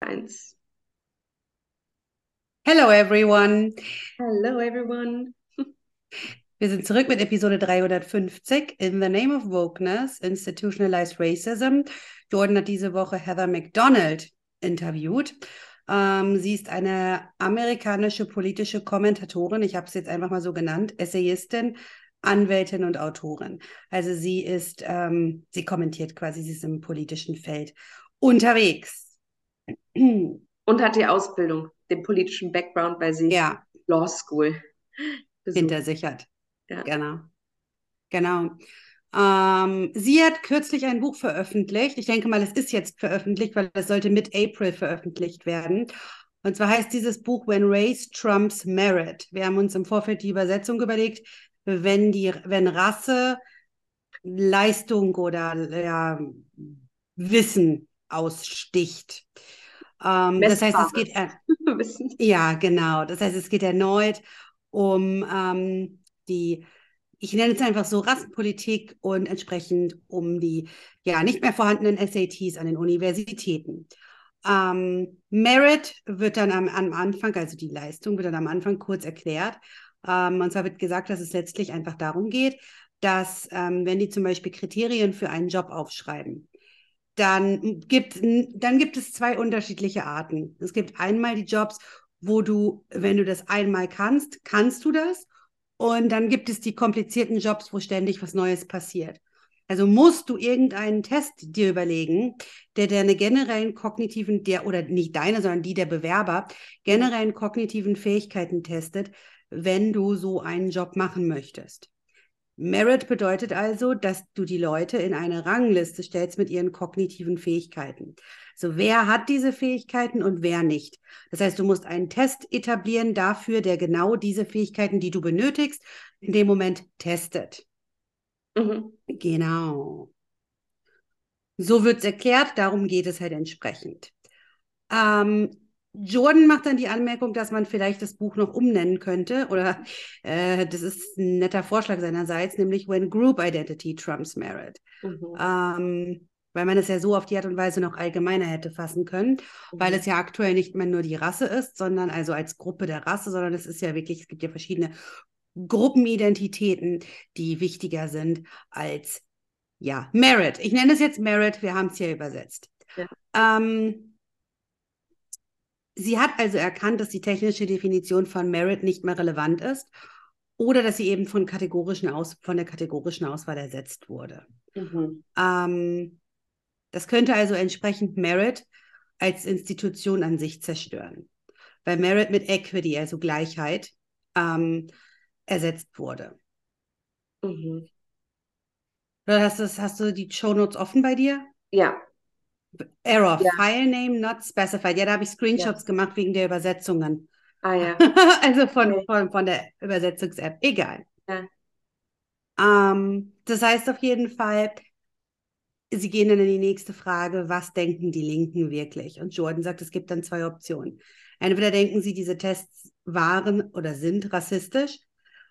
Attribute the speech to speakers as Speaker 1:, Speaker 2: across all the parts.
Speaker 1: Eins.
Speaker 2: Hello everyone.
Speaker 1: Hello everyone.
Speaker 2: Wir sind zurück mit Episode 350 In the Name of Wokeness, Institutionalized Racism. Jordan hat diese Woche Heather McDonald interviewt. Ähm, sie ist eine amerikanische politische Kommentatorin, ich habe es jetzt einfach mal so genannt, Essayistin, Anwältin und Autorin. Also sie ist, ähm, sie kommentiert quasi, sie ist im politischen Feld unterwegs.
Speaker 1: Und hat die Ausbildung, den politischen Background bei sich
Speaker 2: Ja,
Speaker 1: Law School besucht.
Speaker 2: hinter sich hat.
Speaker 1: Ja.
Speaker 2: Genau. Genau. Ähm, sie hat kürzlich ein Buch veröffentlicht. Ich denke mal, es ist jetzt veröffentlicht, weil es sollte mit April veröffentlicht werden. Und zwar heißt dieses Buch When Race Trumps Merit. Wir haben uns im Vorfeld die Übersetzung überlegt, wenn die, wenn Rasse Leistung oder ja, Wissen aussticht. Ähm, das heißt, es geht, er- ja, genau. Das heißt, es geht erneut um ähm, die, ich nenne es einfach so, Rassenpolitik und entsprechend um die ja nicht mehr vorhandenen SATs an den Universitäten. Ähm, Merit wird dann am, am Anfang, also die Leistung wird dann am Anfang kurz erklärt. Ähm, und zwar wird gesagt, dass es letztlich einfach darum geht, dass ähm, wenn die zum Beispiel Kriterien für einen Job aufschreiben, dann gibt, dann gibt es zwei unterschiedliche Arten. Es gibt einmal die Jobs, wo du, wenn du das einmal kannst, kannst du das. Und dann gibt es die komplizierten Jobs, wo ständig was Neues passiert. Also musst du irgendeinen Test dir überlegen, der deine generellen kognitiven, der, oder nicht deine, sondern die der Bewerber, generellen kognitiven Fähigkeiten testet, wenn du so einen Job machen möchtest. Merit bedeutet also, dass du die Leute in eine Rangliste stellst mit ihren kognitiven Fähigkeiten. So, wer hat diese Fähigkeiten und wer nicht? Das heißt, du musst einen Test etablieren dafür, der genau diese Fähigkeiten, die du benötigst, in dem Moment testet.
Speaker 1: Mhm.
Speaker 2: Genau. So wird es erklärt, darum geht es halt entsprechend. Ähm, Jordan macht dann die Anmerkung, dass man vielleicht das Buch noch umnennen könnte, oder äh, das ist ein netter Vorschlag seinerseits, nämlich When Group Identity Trumps Merit.
Speaker 1: Mhm.
Speaker 2: Ähm, weil man es ja so auf die Art und Weise noch allgemeiner hätte fassen können, weil
Speaker 1: Mhm.
Speaker 2: es ja aktuell nicht mehr nur die Rasse ist, sondern also als Gruppe der Rasse, sondern es ist ja wirklich, es gibt ja verschiedene Gruppenidentitäten, die wichtiger sind als, ja, Merit. Ich nenne es jetzt Merit, wir haben es hier übersetzt.
Speaker 1: Ja.
Speaker 2: Ähm, sie hat also erkannt, dass die technische Definition von Merit nicht mehr relevant ist oder dass sie eben von, kategorischen Aus von der kategorischen Auswahl ersetzt wurde.
Speaker 1: Mhm.
Speaker 2: Ähm, das könnte also entsprechend Merit als Institution an sich zerstören, weil Merit mit Equity, also Gleichheit, ähm, ersetzt wurde.
Speaker 1: Mhm.
Speaker 2: Hast, du, hast du die Shownotes offen bei dir?
Speaker 1: Ja.
Speaker 2: Error,
Speaker 1: Ja.
Speaker 2: File Name not specified. Ja, da habe ich Screenshots gemacht wegen der Übersetzungen.
Speaker 1: Ah ja.
Speaker 2: Also von,
Speaker 1: Okay.
Speaker 2: von, von der Übersetzungs-App. Egal.
Speaker 1: Ja.
Speaker 2: Ähm, das heißt auf jeden Fall, sie gehen dann in die nächste Frage, was denken die Linken wirklich? Und Jordan sagt, es gibt dann zwei Optionen. Entweder denken sie, diese Tests waren oder sind rassistisch,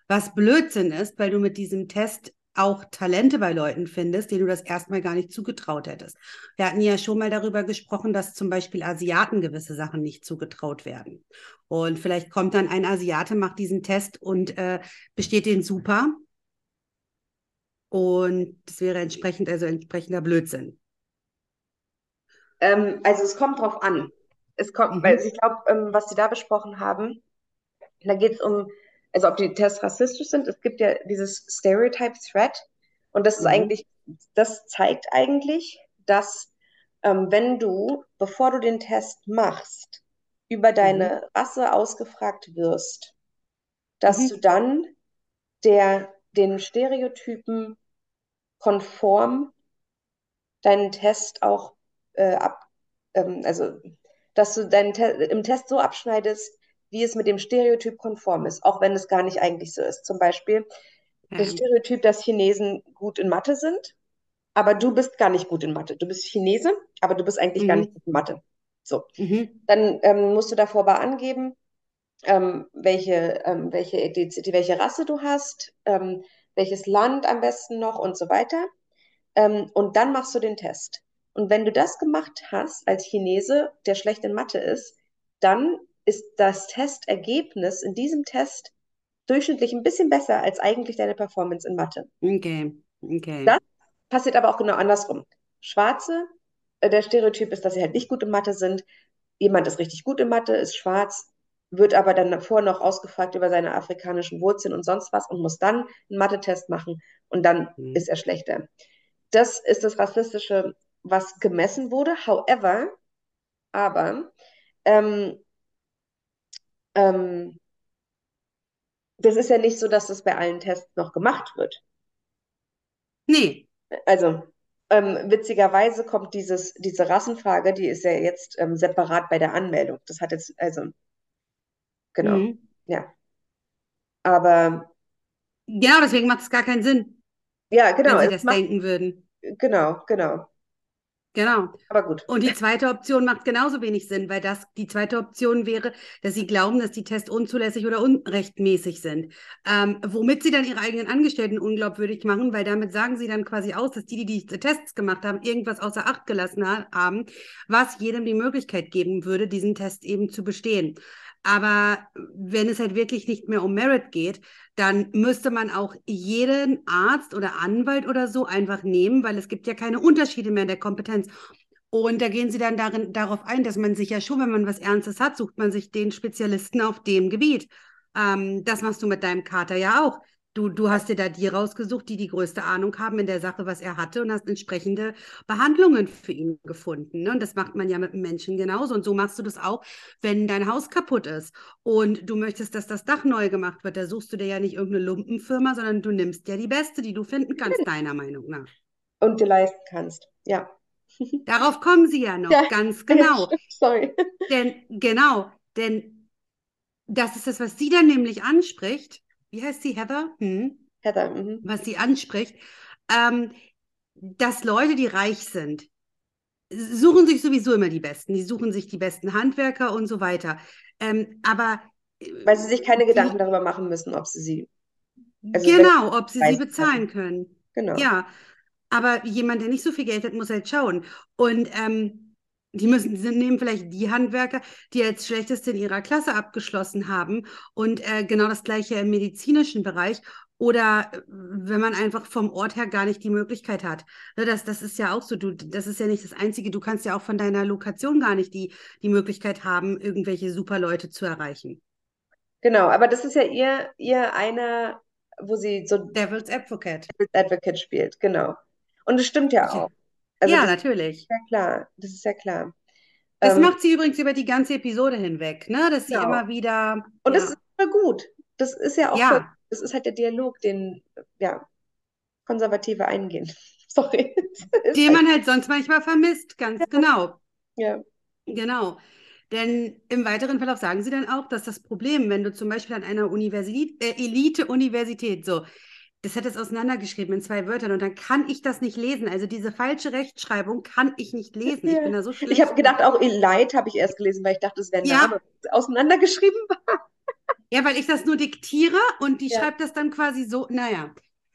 Speaker 2: was Blödsinn ist, weil du mit diesem Test auch Talente bei Leuten findest, denen du das erstmal gar nicht zugetraut hättest. Wir hatten ja schon mal darüber gesprochen, dass zum Beispiel Asiaten gewisse Sachen nicht zugetraut werden. Und vielleicht kommt dann ein Asiate, macht diesen Test und äh, besteht den super. Und das wäre entsprechend, also entsprechender Blödsinn.
Speaker 1: Ähm, also es kommt drauf an. Es kommt,
Speaker 2: Mhm.
Speaker 1: weil ich glaube, ähm, was Sie da besprochen haben, da geht es um, also ob die Tests rassistisch sind. Es gibt ja dieses Stereotype Threat und das ist
Speaker 2: Mhm.
Speaker 1: eigentlich, das zeigt eigentlich, dass ähm, wenn du, bevor du den Test machst, über deine Rasse ausgefragt wirst, dass
Speaker 2: Mhm.
Speaker 1: du dann der, den Stereotypen konform deinen Test auch äh, ab, ähm, also dass du deinen Te im Test so abschneidest, wie es mit dem Stereotyp konform ist, auch wenn es gar nicht eigentlich so ist. Zum Beispiel das
Speaker 2: Ja.
Speaker 1: Stereotyp, dass Chinesen gut in Mathe sind, aber du bist gar nicht gut in Mathe. Du bist Chinese, aber du bist eigentlich gar
Speaker 2: Mhm.
Speaker 1: nicht gut in Mathe. So,
Speaker 2: Mhm.
Speaker 1: dann ähm, musst du davor aber angeben, ähm, welche, ähm, welche Ethizität, welche Rasse du hast, ähm, welches Land am besten noch und so weiter. Ähm, und dann machst du den Test. Und wenn du das gemacht hast als Chinese, der schlecht in Mathe ist, dann ist das Testergebnis in diesem Test durchschnittlich ein bisschen besser als eigentlich deine Performance in Mathe.
Speaker 2: Okay, okay.
Speaker 1: Das passiert aber auch genau andersrum. Schwarze, äh, der Stereotyp ist, dass sie halt nicht gut in Mathe sind. Jemand ist richtig gut in Mathe, ist schwarz, wird aber dann davor noch ausgefragt über seine afrikanischen Wurzeln und sonst was und muss dann einen Mathe-Test machen und dann
Speaker 2: Mhm.
Speaker 1: ist er schlechter. Das ist das Rassistische, was gemessen wurde. However, aber ähm, ähm, das ist ja nicht so, dass das bei allen Tests noch gemacht wird.
Speaker 2: Nee,
Speaker 1: Also, ähm, witzigerweise kommt dieses, diese Rassenfrage, die ist ja jetzt ähm, separat bei der Anmeldung. Das hat jetzt, also, genau,
Speaker 2: Mhm.
Speaker 1: ja. Aber,
Speaker 2: Genau, deswegen macht es gar keinen Sinn,
Speaker 1: ja,
Speaker 2: wenn
Speaker 1: genau,
Speaker 2: sie
Speaker 1: es
Speaker 2: das
Speaker 1: macht,
Speaker 2: denken würden.
Speaker 1: genau, genau.
Speaker 2: Genau.
Speaker 1: Aber gut.
Speaker 2: Und die zweite Option macht genauso wenig Sinn, weil das die zweite Option wäre, dass sie glauben, dass die Tests unzulässig oder unrechtmäßig sind. Ähm, womit sie dann ihre eigenen Angestellten unglaubwürdig machen, weil damit sagen sie dann quasi aus, dass die, die diese Tests gemacht haben, irgendwas außer Acht gelassen ha haben, was jedem die Möglichkeit geben würde, diesen Test eben zu bestehen. Aber wenn es halt wirklich nicht mehr um Merit geht, dann müsste man auch jeden Arzt oder Anwalt oder so einfach nehmen, weil es gibt ja keine Unterschiede mehr in der Kompetenz. Und da gehen sie dann darin, darauf ein, dass man sich ja schon, wenn man was Ernstes hat, sucht man sich den Spezialisten auf dem Gebiet. Ähm, das machst du mit deinem Kater ja auch. Du, du hast dir da die rausgesucht, die die größte Ahnung haben in der Sache, was er hatte und hast entsprechende Behandlungen für ihn gefunden. Ne? Und das macht man ja mit Menschen genauso. Und so machst du das auch, wenn dein Haus kaputt ist und du möchtest, dass das Dach neu gemacht wird. Da suchst du dir ja nicht irgendeine Lumpenfirma, sondern du nimmst ja die beste, die du finden kannst, deiner Meinung nach.
Speaker 1: Und dir leisten kannst. Ja.
Speaker 2: Darauf kommen sie ja noch,
Speaker 1: Ja,
Speaker 2: ganz genau.
Speaker 1: Sorry.
Speaker 2: Denn, genau, denn das ist das, was sie dann nämlich anspricht. Wie heißt sie, Heather? Hm?
Speaker 1: Heather, mhm.
Speaker 2: Was sie anspricht, ähm, dass Leute, die reich sind, suchen sich sowieso immer die Besten. Die suchen sich die besten Handwerker und so weiter. Ähm, aber äh,
Speaker 1: Weil sie sich keine
Speaker 2: die-
Speaker 1: Gedanken darüber machen müssen, ob sie sie, also wenn
Speaker 2: genau, ob sie sie bezahlen können.
Speaker 1: genau.
Speaker 2: Ja, aber jemand, der nicht so viel Geld hat, muss halt schauen. Und ähm, die müssen, sie nehmen vielleicht die Handwerker, die als schlechteste in ihrer Klasse abgeschlossen haben und äh, genau das gleiche im medizinischen Bereich. Oder äh, wenn man einfach vom Ort her gar nicht die Möglichkeit hat. Ne, Das, das ist ja auch so, du, das ist ja nicht das Einzige. Du kannst ja auch von deiner Lokation gar nicht die, die Möglichkeit haben, irgendwelche super Leute zu erreichen.
Speaker 1: Genau, aber das ist ja ihr, ihr einer, wo sie so
Speaker 2: Devil's Advocate.
Speaker 1: Advocate spielt, genau. Und es stimmt Ja. auch. Also
Speaker 2: ja,
Speaker 1: das
Speaker 2: natürlich.
Speaker 1: ja klar, das ist ja klar.
Speaker 2: Das
Speaker 1: Ähm,
Speaker 2: macht sie übrigens über die ganze Episode hinweg, ne? Dass sie
Speaker 1: Genau.
Speaker 2: immer wieder.
Speaker 1: und das
Speaker 2: ja.
Speaker 1: ist voll gut. Das ist ja auch
Speaker 2: Ja.
Speaker 1: voll, das ist halt der Dialog, den, ja, Konservative eingehen. Sorry.
Speaker 2: Den man halt sonst manchmal vermisst, ganz genau.
Speaker 1: ja.
Speaker 2: Genau. Denn im weiteren Verlauf sagen sie dann auch, dass das Problem, wenn du zum Beispiel an einer Universität, äh, Elite-Universität, so, das hat es auseinandergeschrieben in zwei Wörtern und dann kann ich das nicht lesen. Also diese falsche Rechtschreibung kann ich nicht lesen. Ich bin da so
Speaker 1: Ich
Speaker 2: schlecht.
Speaker 1: habe gedacht, auch Elite habe ich erst gelesen, weil ich dachte, es wäre ein
Speaker 2: Ja.
Speaker 1: Name auseinandergeschrieben war.
Speaker 2: Ja, weil ich das nur diktiere und die
Speaker 1: Ja.
Speaker 2: schreibt das dann quasi so. Naja,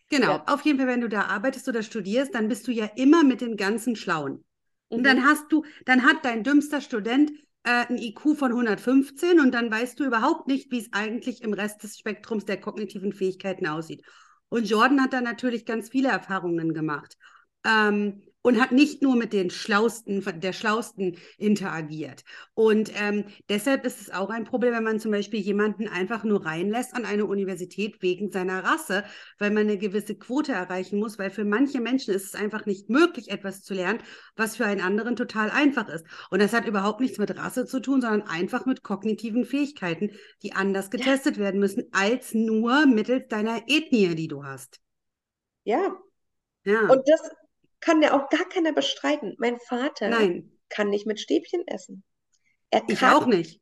Speaker 2: genau.
Speaker 1: Ja.
Speaker 2: Auf jeden Fall, wenn du da arbeitest oder studierst, dann bist du ja immer mit den ganzen Schlauen. Und
Speaker 1: Mhm.
Speaker 2: dann hast du, dann hat dein dümmster Student äh, ein IQ von 115 und dann weißt du überhaupt nicht, wie es eigentlich im Rest des Spektrums der kognitiven Fähigkeiten aussieht. Und Jordan hat da natürlich ganz viele Erfahrungen gemacht. Ähm, und hat nicht nur mit den Schlausten, der Schlausten interagiert. Und ähm, deshalb ist es auch ein Problem, wenn man zum Beispiel jemanden einfach nur reinlässt an eine Universität wegen seiner Rasse, weil man eine gewisse Quote erreichen muss, weil für manche Menschen ist es einfach nicht möglich, etwas zu lernen, was für einen anderen total einfach ist. Und das hat überhaupt nichts mit Rasse zu tun, sondern einfach mit kognitiven Fähigkeiten, die anders getestet werden müssen, als nur mittels deiner Ethnie, die du hast.
Speaker 1: Ja,
Speaker 2: Ja.
Speaker 1: und das kann ja auch gar keiner bestreiten. Mein Vater
Speaker 2: Nein,
Speaker 1: kann nicht mit Stäbchen essen. Er
Speaker 2: ich
Speaker 1: kann,
Speaker 2: auch nicht.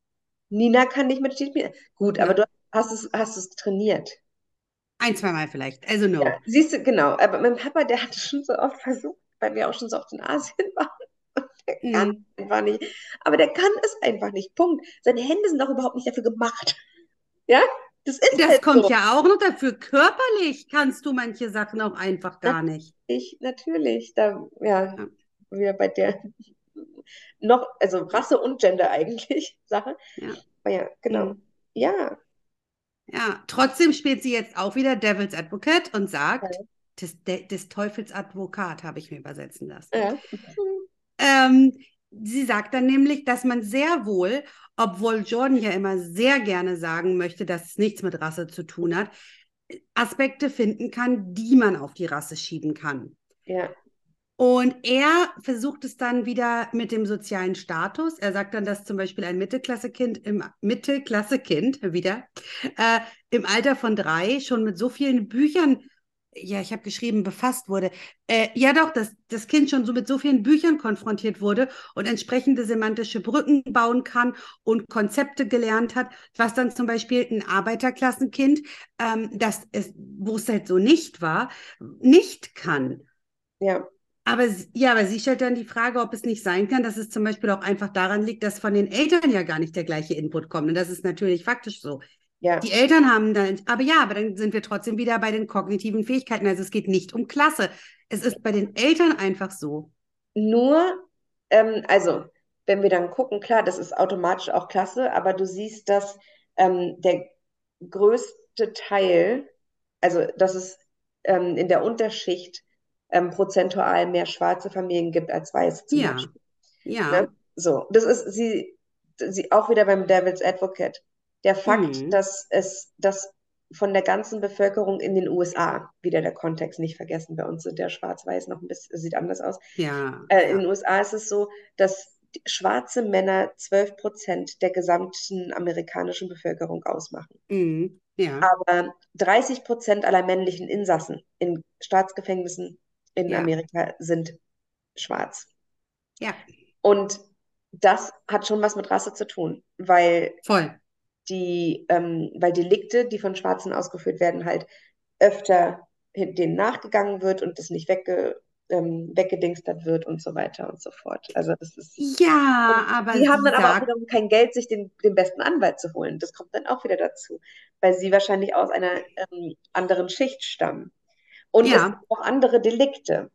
Speaker 1: Nina kann nicht mit Stäbchen essen. Gut,
Speaker 2: Ja.
Speaker 1: aber du hast es, hast es trainiert.
Speaker 2: Ein, zweimal vielleicht. Also no.
Speaker 1: Ja, siehst du, genau. Aber mein Papa, der hat es schon so oft versucht, weil wir auch schon so oft in Asien waren. Und der kann
Speaker 2: Mhm.
Speaker 1: es einfach nicht. Aber der kann es einfach nicht. Punkt. Seine Hände sind auch überhaupt nicht dafür gemacht. Ja, das ist
Speaker 2: Das
Speaker 1: halt
Speaker 2: kommt
Speaker 1: so.
Speaker 2: ja auch noch dafür. Körperlich kannst du manche Sachen auch einfach gar nicht.
Speaker 1: Ich, natürlich. Da, ja.
Speaker 2: Ja.
Speaker 1: wieder bei der noch, also Rasse und Gender eigentlich Sache.
Speaker 2: Ja.
Speaker 1: Aber ja, genau.
Speaker 2: Mhm.
Speaker 1: Ja,
Speaker 2: Ja, trotzdem spielt sie jetzt auch wieder Devil's Advocate und sagt,
Speaker 1: Ja.
Speaker 2: des, de, des Teufels Advokat habe ich mir übersetzen lassen.
Speaker 1: ja.
Speaker 2: Ähm, sie sagt dann nämlich, dass man sehr wohl, obwohl Jordan ja immer sehr gerne sagen möchte, dass es nichts mit Rasse zu tun hat, Aspekte finden kann, die man auf die Rasse schieben kann.
Speaker 1: Ja,
Speaker 2: Und er versucht es dann wieder mit dem sozialen Status. Er sagt dann, dass zum Beispiel ein Mittelklassekind im Mittelklassekind wieder äh, im Alter von drei schon mit so vielen Büchern, ja, ich habe geschrieben, befasst wurde. Äh, ja, doch, dass das Kind schon so mit so vielen Büchern konfrontiert wurde und entsprechende semantische Brücken bauen kann und Konzepte gelernt hat, was dann zum Beispiel ein Arbeiterklassenkind, ähm, das es, wo es halt so nicht war, nicht kann.
Speaker 1: ja,
Speaker 2: Aber ja, aber sie stellt dann die Frage, ob es nicht sein kann, dass es zum Beispiel auch einfach daran liegt, dass von den Eltern ja gar nicht der gleiche Input kommt. Und das ist natürlich faktisch so.
Speaker 1: Ja,
Speaker 2: Die Eltern haben dann, aber ja, aber dann sind wir trotzdem wieder bei den kognitiven Fähigkeiten. Also es geht nicht um Klasse. Es ist bei den Eltern einfach so.
Speaker 1: Nur, ähm, also, wenn wir dann gucken, klar, das ist automatisch auch klasse, aber du siehst, dass ähm, der größte Teil, also dass es ähm, in der Unterschicht ähm, prozentual mehr schwarze Familien gibt als weiße zum
Speaker 2: Ja,
Speaker 1: Beispiel.
Speaker 2: ja.
Speaker 1: Ne? So, das ist sie, sie auch wieder beim Devil's Advocate. Der Fakt,
Speaker 2: Mhm.
Speaker 1: dass es, dass von der ganzen Bevölkerung in den USA, wieder der Kontext nicht vergessen, bei uns sind der Schwarz-Weiß noch ein bisschen, sieht anders aus.
Speaker 2: Ja,
Speaker 1: Äh, in den USA ist es so, dass schwarze Männer 12 Prozent der gesamten amerikanischen Bevölkerung ausmachen.
Speaker 2: Mhm. Ja,
Speaker 1: Aber 30 Prozent aller männlichen Insassen in Staatsgefängnissen in
Speaker 2: Ja.
Speaker 1: Amerika sind schwarz.
Speaker 2: ja,
Speaker 1: Und das hat schon was mit Rasse zu tun, weil
Speaker 2: voll.
Speaker 1: Die, ähm, weil Delikte, die von Schwarzen ausgeführt werden, halt öfter denen nachgegangen wird und das nicht wegge, ähm, weggedingstert wird und so weiter und so fort. Also das ist.
Speaker 2: Ja, aber
Speaker 1: die haben dann aber auch
Speaker 2: sagt,
Speaker 1: wiederum kein Geld, sich den, den besten Anwalt zu holen. Das kommt dann auch wieder dazu, weil sie wahrscheinlich aus einer ähm, anderen Schicht stammen. Und es
Speaker 2: Ja.
Speaker 1: gibt auch andere Delikte.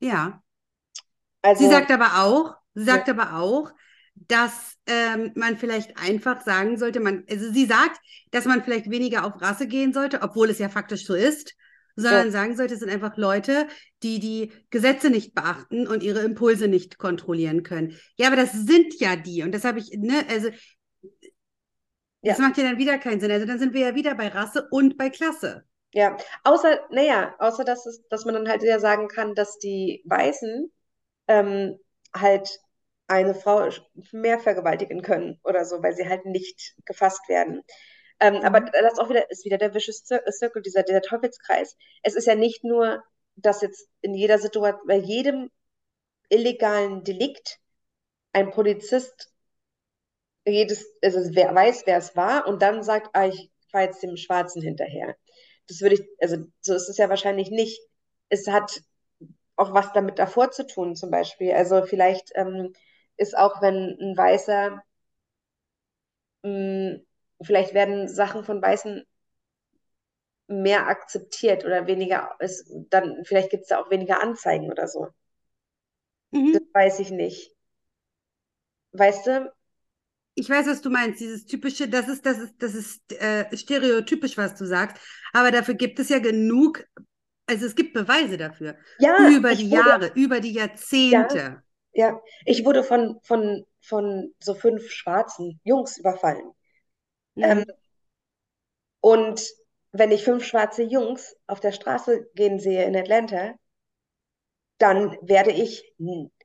Speaker 2: ja.
Speaker 1: Also,
Speaker 2: Sie sagt aber auch, sie
Speaker 1: Ja.
Speaker 2: sagt aber auch, dass ähm, man vielleicht einfach sagen sollte, man, also sie sagt, dass man vielleicht weniger auf Rasse gehen sollte, obwohl es ja faktisch so ist, sondern sagen sollte, es sind einfach Leute, die die Gesetze nicht beachten und ihre Impulse nicht kontrollieren können. Ja, aber das sind ja die und das habe ich, ne, also das
Speaker 1: Ja.
Speaker 2: macht ja dann wieder keinen Sinn. Also dann sind wir ja wieder bei Rasse und bei Klasse.
Speaker 1: Ja, außer, naja, außer dass es, dass man dann halt wieder sagen kann, dass die Weißen ähm, halt eine Frau mehr vergewaltigen können oder so, weil sie halt nicht gefasst werden. Ähm, aber
Speaker 2: Mhm.
Speaker 1: das auch wieder ist wieder der Vicious Cir- Circle, dieser, dieser Teufelskreis. Es ist ja nicht nur, dass jetzt in jeder Situation, bei jedem illegalen Delikt ein Polizist jedes, also wer weiß, wer es war und dann sagt, ah, ich fahre jetzt dem Schwarzen hinterher. Das würde ich, also so ist es ja wahrscheinlich nicht. Es hat auch was damit davor zu tun, zum Beispiel. Also vielleicht ähm, ist auch, wenn ein Weißer, mh, vielleicht werden Sachen von Weißen mehr akzeptiert oder weniger, ist, dann vielleicht gibt es da auch weniger Anzeigen oder so. Das
Speaker 2: Mhm.
Speaker 1: weiß ich nicht. Weißt du?
Speaker 2: Ich weiß, was du meinst. Dieses typische, das ist, das ist, das ist äh, stereotypisch, was du sagst. Aber dafür gibt es ja genug, also es gibt Beweise dafür.
Speaker 1: Ja,
Speaker 2: Über die
Speaker 1: wurde,
Speaker 2: Jahre, über die Jahrzehnte.
Speaker 1: ja, ich wurde von, von, von so fünf schwarzen Jungs überfallen. Ähm,
Speaker 2: Mhm.
Speaker 1: und wenn ich fünf schwarze Jungs auf der Straße gehen sehe in Atlanta, dann werde ich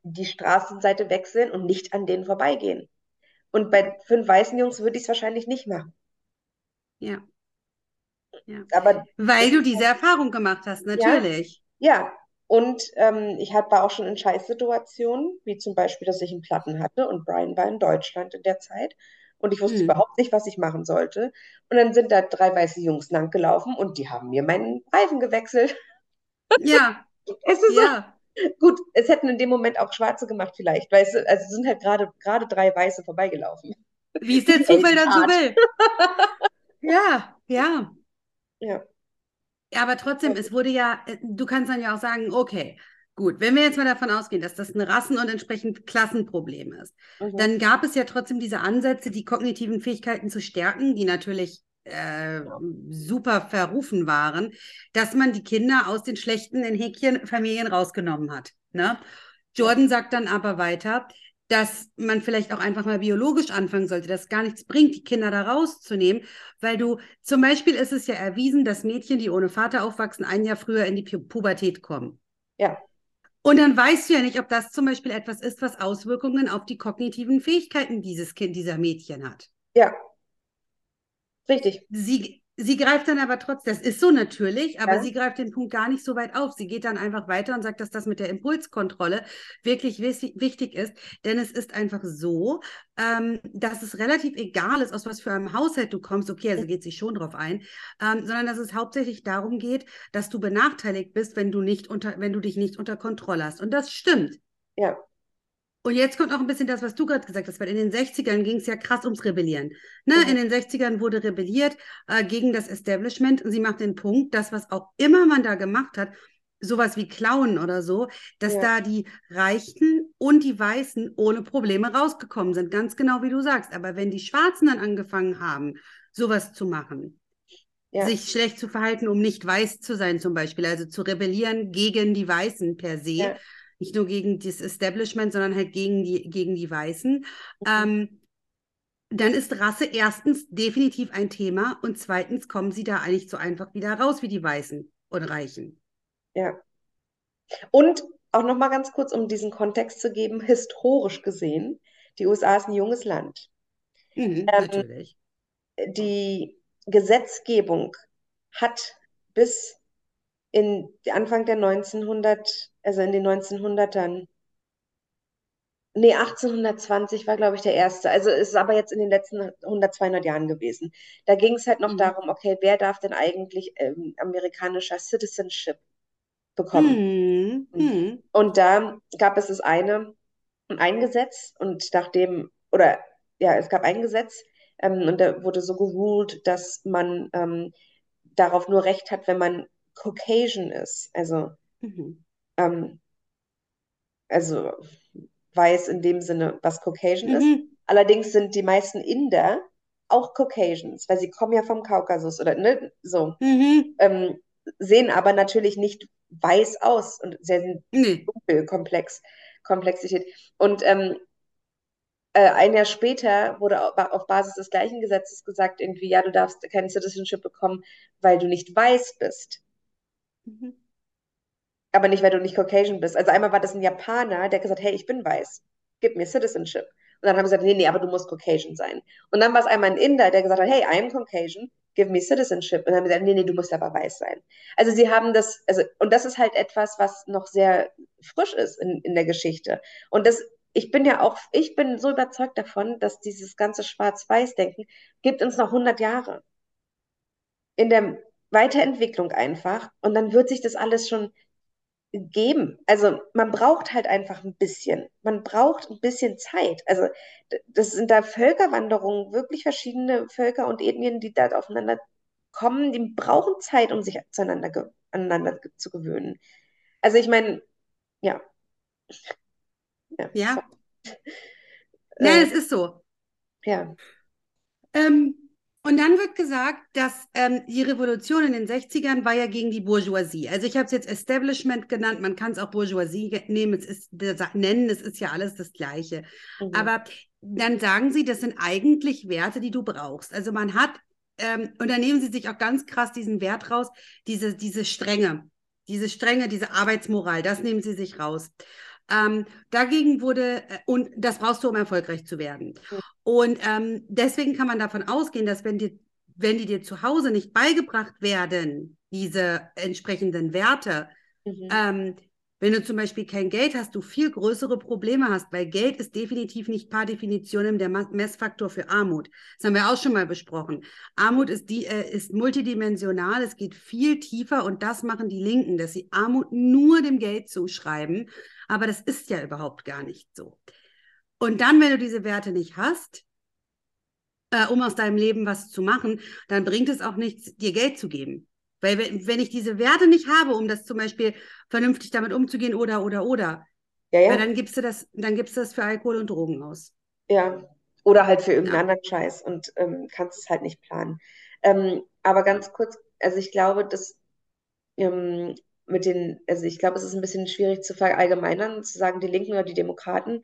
Speaker 1: die Straßenseite wechseln und nicht an denen vorbeigehen. Und bei fünf weißen Jungs würde ich es wahrscheinlich nicht machen.
Speaker 2: Ja. Ja.
Speaker 1: Aber
Speaker 2: Weil du diese Erfahrung gemacht hast, natürlich.
Speaker 1: ja, und ähm, ich war auch schon in Scheißsituationen, wie zum Beispiel, dass ich einen Platten hatte und Brian war in Deutschland in der Zeit. Und ich wusste
Speaker 2: Hm.
Speaker 1: überhaupt nicht, was ich machen sollte. Und dann sind da drei weiße Jungs langgelaufen und die haben mir meinen Reifen gewechselt.
Speaker 2: Ja,
Speaker 1: Es ist so,
Speaker 2: ja.
Speaker 1: gut, es hätten in dem Moment auch Schwarze gemacht vielleicht, weißt du, also es sind halt gerade gerade drei Weiße vorbeigelaufen.
Speaker 2: Wie es der Zufall dann so will. Ja. Ja,
Speaker 1: Ja,
Speaker 2: aber trotzdem, es wurde ja, äh, du kannst dann ja auch sagen, okay, Gut, wenn wir jetzt mal davon ausgehen, dass das ein Rassen- und entsprechend Klassenproblem ist,
Speaker 1: Mhm.
Speaker 2: dann gab es ja trotzdem diese Ansätze, die kognitiven Fähigkeiten zu stärken, die natürlich äh, super verrufen waren, dass man die Kinder aus den schlechten in Häkchen Familien rausgenommen hat. Ne? Jordan sagt dann aber weiter, dass man vielleicht auch einfach mal biologisch anfangen sollte, dass gar nichts bringt, die Kinder da rauszunehmen, weil du zum Beispiel ist es ja erwiesen, dass Mädchen, die ohne Vater aufwachsen, ein Jahr früher in die Pu Pubertät kommen.
Speaker 1: Ja,
Speaker 2: Und dann weißt du ja nicht, ob das zum Beispiel etwas ist, was Auswirkungen auf die kognitiven Fähigkeiten dieses Kind, dieser Mädchen hat.
Speaker 1: ja, richtig.
Speaker 2: Sie, sie greift dann aber trotzdem, das ist so natürlich, aber
Speaker 1: Ja.
Speaker 2: sie greift den Punkt gar nicht so weit auf. Sie geht dann einfach weiter und sagt, dass das mit der Impulskontrolle wirklich wichtig ist, denn es ist einfach so, ähm, dass es relativ egal ist, aus was für einem Haushalt du kommst. Okay, also geht sie schon drauf ein, ähm, sondern dass es hauptsächlich darum geht, dass du benachteiligt bist, wenn du nicht unter, wenn du dich nicht unter Kontrolle hast. Und das stimmt.
Speaker 1: Ja,
Speaker 2: Und jetzt kommt noch ein bisschen das, was du gerade gesagt hast, weil in den 60ern ging es ja krass ums Rebellieren. Ne?
Speaker 1: Mhm.
Speaker 2: In den 60ern wurde rebelliert äh, gegen das Establishment und sie macht den Punkt, dass was auch immer man da gemacht hat, sowas wie Klauen oder so, dass
Speaker 1: Ja.
Speaker 2: da die Reichen und die Weißen ohne Probleme rausgekommen sind, ganz genau wie du sagst. Aber wenn die Schwarzen dann angefangen haben, sowas zu machen,
Speaker 1: ja,
Speaker 2: sich schlecht zu verhalten, um nicht weiß zu sein, zum Beispiel, also zu rebellieren gegen die Weißen per se,
Speaker 1: Ja.
Speaker 2: Nicht nur gegen das Establishment, sondern halt gegen die, gegen die Weißen,
Speaker 1: Mhm.
Speaker 2: ähm, dann ist Rasse erstens definitiv ein Thema und zweitens kommen sie da eigentlich so einfach wieder raus wie die Weißen und Reichen.
Speaker 1: ja. Und auch noch mal ganz kurz, um diesen Kontext zu geben, historisch gesehen, die USA ist ein junges Land.
Speaker 2: Mhm,
Speaker 1: Ähm,
Speaker 2: natürlich.
Speaker 1: Die Gesetzgebung hat bis in Anfang der 1900, also in den 1900ern, nee, 1820 war, glaube ich, der erste. Also es ist aber jetzt in den letzten 100, 200 Jahren gewesen. Da ging es halt noch
Speaker 2: Mhm.
Speaker 1: darum, okay, wer darf denn eigentlich ähm, amerikanischer Citizenship bekommen?
Speaker 2: Mhm, mhm,
Speaker 1: Und da gab es das eine, ein Gesetz und nachdem, oder ja, es gab ein Gesetz ähm, und da wurde so geruled, dass man ähm, darauf nur Recht hat, wenn man Caucasian ist, also,
Speaker 2: mhm.
Speaker 1: ähm, also weiß in dem Sinne, was Caucasian ist.
Speaker 2: Mhm.
Speaker 1: Allerdings sind die meisten Inder auch Caucasians, weil sie kommen ja vom Kaukasus oder ne, so,
Speaker 2: Mhm.
Speaker 1: ähm, sehen aber natürlich nicht weiß aus und sehr
Speaker 2: Nee.
Speaker 1: dunkel, komplex, Komplexität. Und ähm, äh, ein Jahr später wurde au- auf Basis des gleichen Gesetzes gesagt, irgendwie, ja, du darfst kein Citizenship bekommen, weil du nicht weiß bist,
Speaker 2: Mhm.
Speaker 1: aber nicht, weil du nicht Caucasian bist. Also einmal war das ein Japaner, der gesagt hey, ich bin weiß, gib mir Citizenship. Und dann haben sie gesagt, nee, nee, aber du musst Caucasian sein. Und dann war es einmal ein Inder, der gesagt hat, hey, I'm Caucasian, give me citizenship. Und dann haben sie gesagt, nee, nee, du musst aber weiß sein. Also sie haben das, also, und das ist halt etwas, was noch sehr frisch ist in, in der Geschichte. Und das, ich bin ja auch, ich bin so überzeugt davon, dass dieses ganze Schwarz-Weiß-Denken gibt uns noch 100 Jahre in der Weiterentwicklung einfach. Und dann wird sich das alles schon geben. Also man braucht halt einfach ein bisschen. Man braucht ein bisschen Zeit. Also das sind da Völkerwanderungen, wirklich verschiedene Völker und Ethnien, die da aufeinander kommen, die brauchen Zeit, um sich zueinander aneinander zu gewöhnen. Also ich meine, ja, ja,
Speaker 2: Ja. Nein,
Speaker 1: äh,
Speaker 2: es ist so.
Speaker 1: ja,
Speaker 2: Ähm, und dann wird gesagt, dass ähm, die Revolution in den 60ern war ja gegen die Bourgeoisie. Also ich habe es jetzt Establishment genannt, man kann es auch Bourgeoisie ge- nehmen, es ist nennen, es ist ja alles das Gleiche.
Speaker 1: mhm,
Speaker 2: Aber dann sagen sie, das sind eigentlich Werte, die du brauchst. Also man hat, ähm, und dann nehmen sie sich auch ganz krass diesen Wert raus, diese, diese Strenge, diese Strenge, diese Arbeitsmoral, das nehmen sie sich raus. Ähm, dagegen wurde, äh, und das brauchst du, um erfolgreich zu werden. Und ähm, deswegen kann man davon ausgehen, dass wenn dir, wenn die dir zu Hause nicht beigebracht werden, diese entsprechenden Werte,
Speaker 1: mhm,
Speaker 2: ähm, wenn du zum Beispiel kein Geld hast, du viel größere Probleme hast, weil Geld ist definitiv nicht per Definition der Messfaktor für Armut. Das haben wir auch schon mal besprochen. Armut ist, die, äh, ist multidimensional, es geht viel tiefer und das machen die Linken, dass sie Armut nur dem Geld zuschreiben. Aber das ist ja überhaupt gar nicht so. Und dann, wenn du diese Werte nicht hast, äh, um aus deinem Leben was zu machen, dann bringt es auch nichts, dir Geld zu geben. Weil wenn, ich diese Werte nicht habe, um das zum Beispiel vernünftig damit umzugehen oder, oder, oder,
Speaker 1: Ja,
Speaker 2: weil
Speaker 1: ja.
Speaker 2: dann gibst du das, dann gibst du das für Alkohol und Drogen aus.
Speaker 1: Ja, oder halt für irgendeinen
Speaker 2: Ja.
Speaker 1: anderen Scheiß und ähm, kannst es halt nicht planen. Ähm, aber ganz kurz, also ich glaube, dass ähm, mit den, also ich glaube, es ist ein bisschen schwierig zu verallgemeinern zu sagen, die Linken oder die Demokraten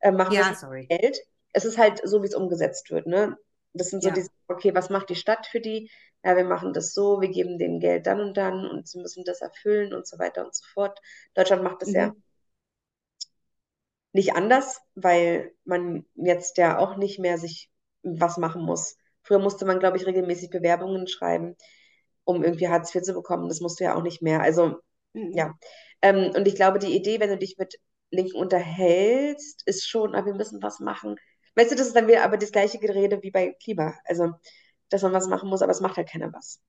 Speaker 1: äh, machen
Speaker 2: Ja,
Speaker 1: das
Speaker 2: sorry.
Speaker 1: Geld. Es ist halt so, wie es umgesetzt wird, ne? Das sind so
Speaker 2: Ja.
Speaker 1: diese, okay, was macht die Stadt für die? Ja, wir machen das so, wir geben denen Geld dann und dann und sie müssen das erfüllen und so weiter und so fort. Deutschland macht das ja
Speaker 2: Mhm.
Speaker 1: nicht anders, weil man jetzt ja auch nicht mehr sich was machen muss. Früher musste man, glaube ich, regelmäßig Bewerbungen schreiben, um irgendwie Hartz IV zu bekommen. Das musst du ja auch nicht mehr. Also,
Speaker 2: Mhm.
Speaker 1: ja. Ähm, und ich glaube, die Idee, wenn du dich mit Linken unterhältst, ist schon, aber wir müssen was machen. Weißt du, das ist dann wieder aber das gleiche Gerede wie bei Klima. Also, dass man was machen muss, aber es macht halt keiner was.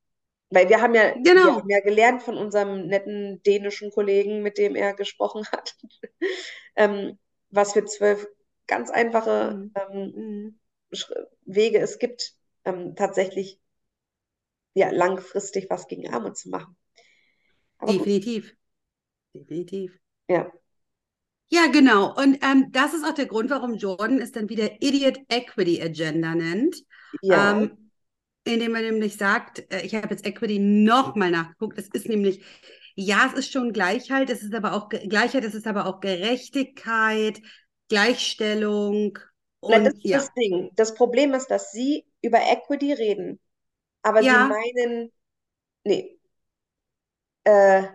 Speaker 1: Weil wir haben ja, wir
Speaker 2: Genau.
Speaker 1: haben ja gelernt von unserem netten dänischen Kollegen, mit dem er gesprochen hat, ähm, was für zwölf ganz einfache
Speaker 2: Mhm.
Speaker 1: ähm,
Speaker 2: Mhm.
Speaker 1: Wege es gibt, ähm, tatsächlich ja, langfristig was gegen Armut zu machen. Aber gut,
Speaker 2: Definitiv. Definitiv.
Speaker 1: ja,
Speaker 2: Ja, genau. Und ähm, das ist auch der Grund, warum Jordan es dann wieder Idiot Equity Agenda nennt.
Speaker 1: ja,
Speaker 2: Ähm, indem er nämlich sagt, äh, ich habe jetzt Equity nochmal nachgeguckt, es ist nämlich, ja, es ist schon Gleichheit, es ist aber auch Ge- Gleichheit, es ist aber auch Gerechtigkeit, Gleichstellung
Speaker 1: Na, das
Speaker 2: und
Speaker 1: ist
Speaker 2: ja,
Speaker 1: das Ding. Das Problem ist, dass sie über Equity reden, aber sie
Speaker 2: ja,
Speaker 1: meinen, nee, äh,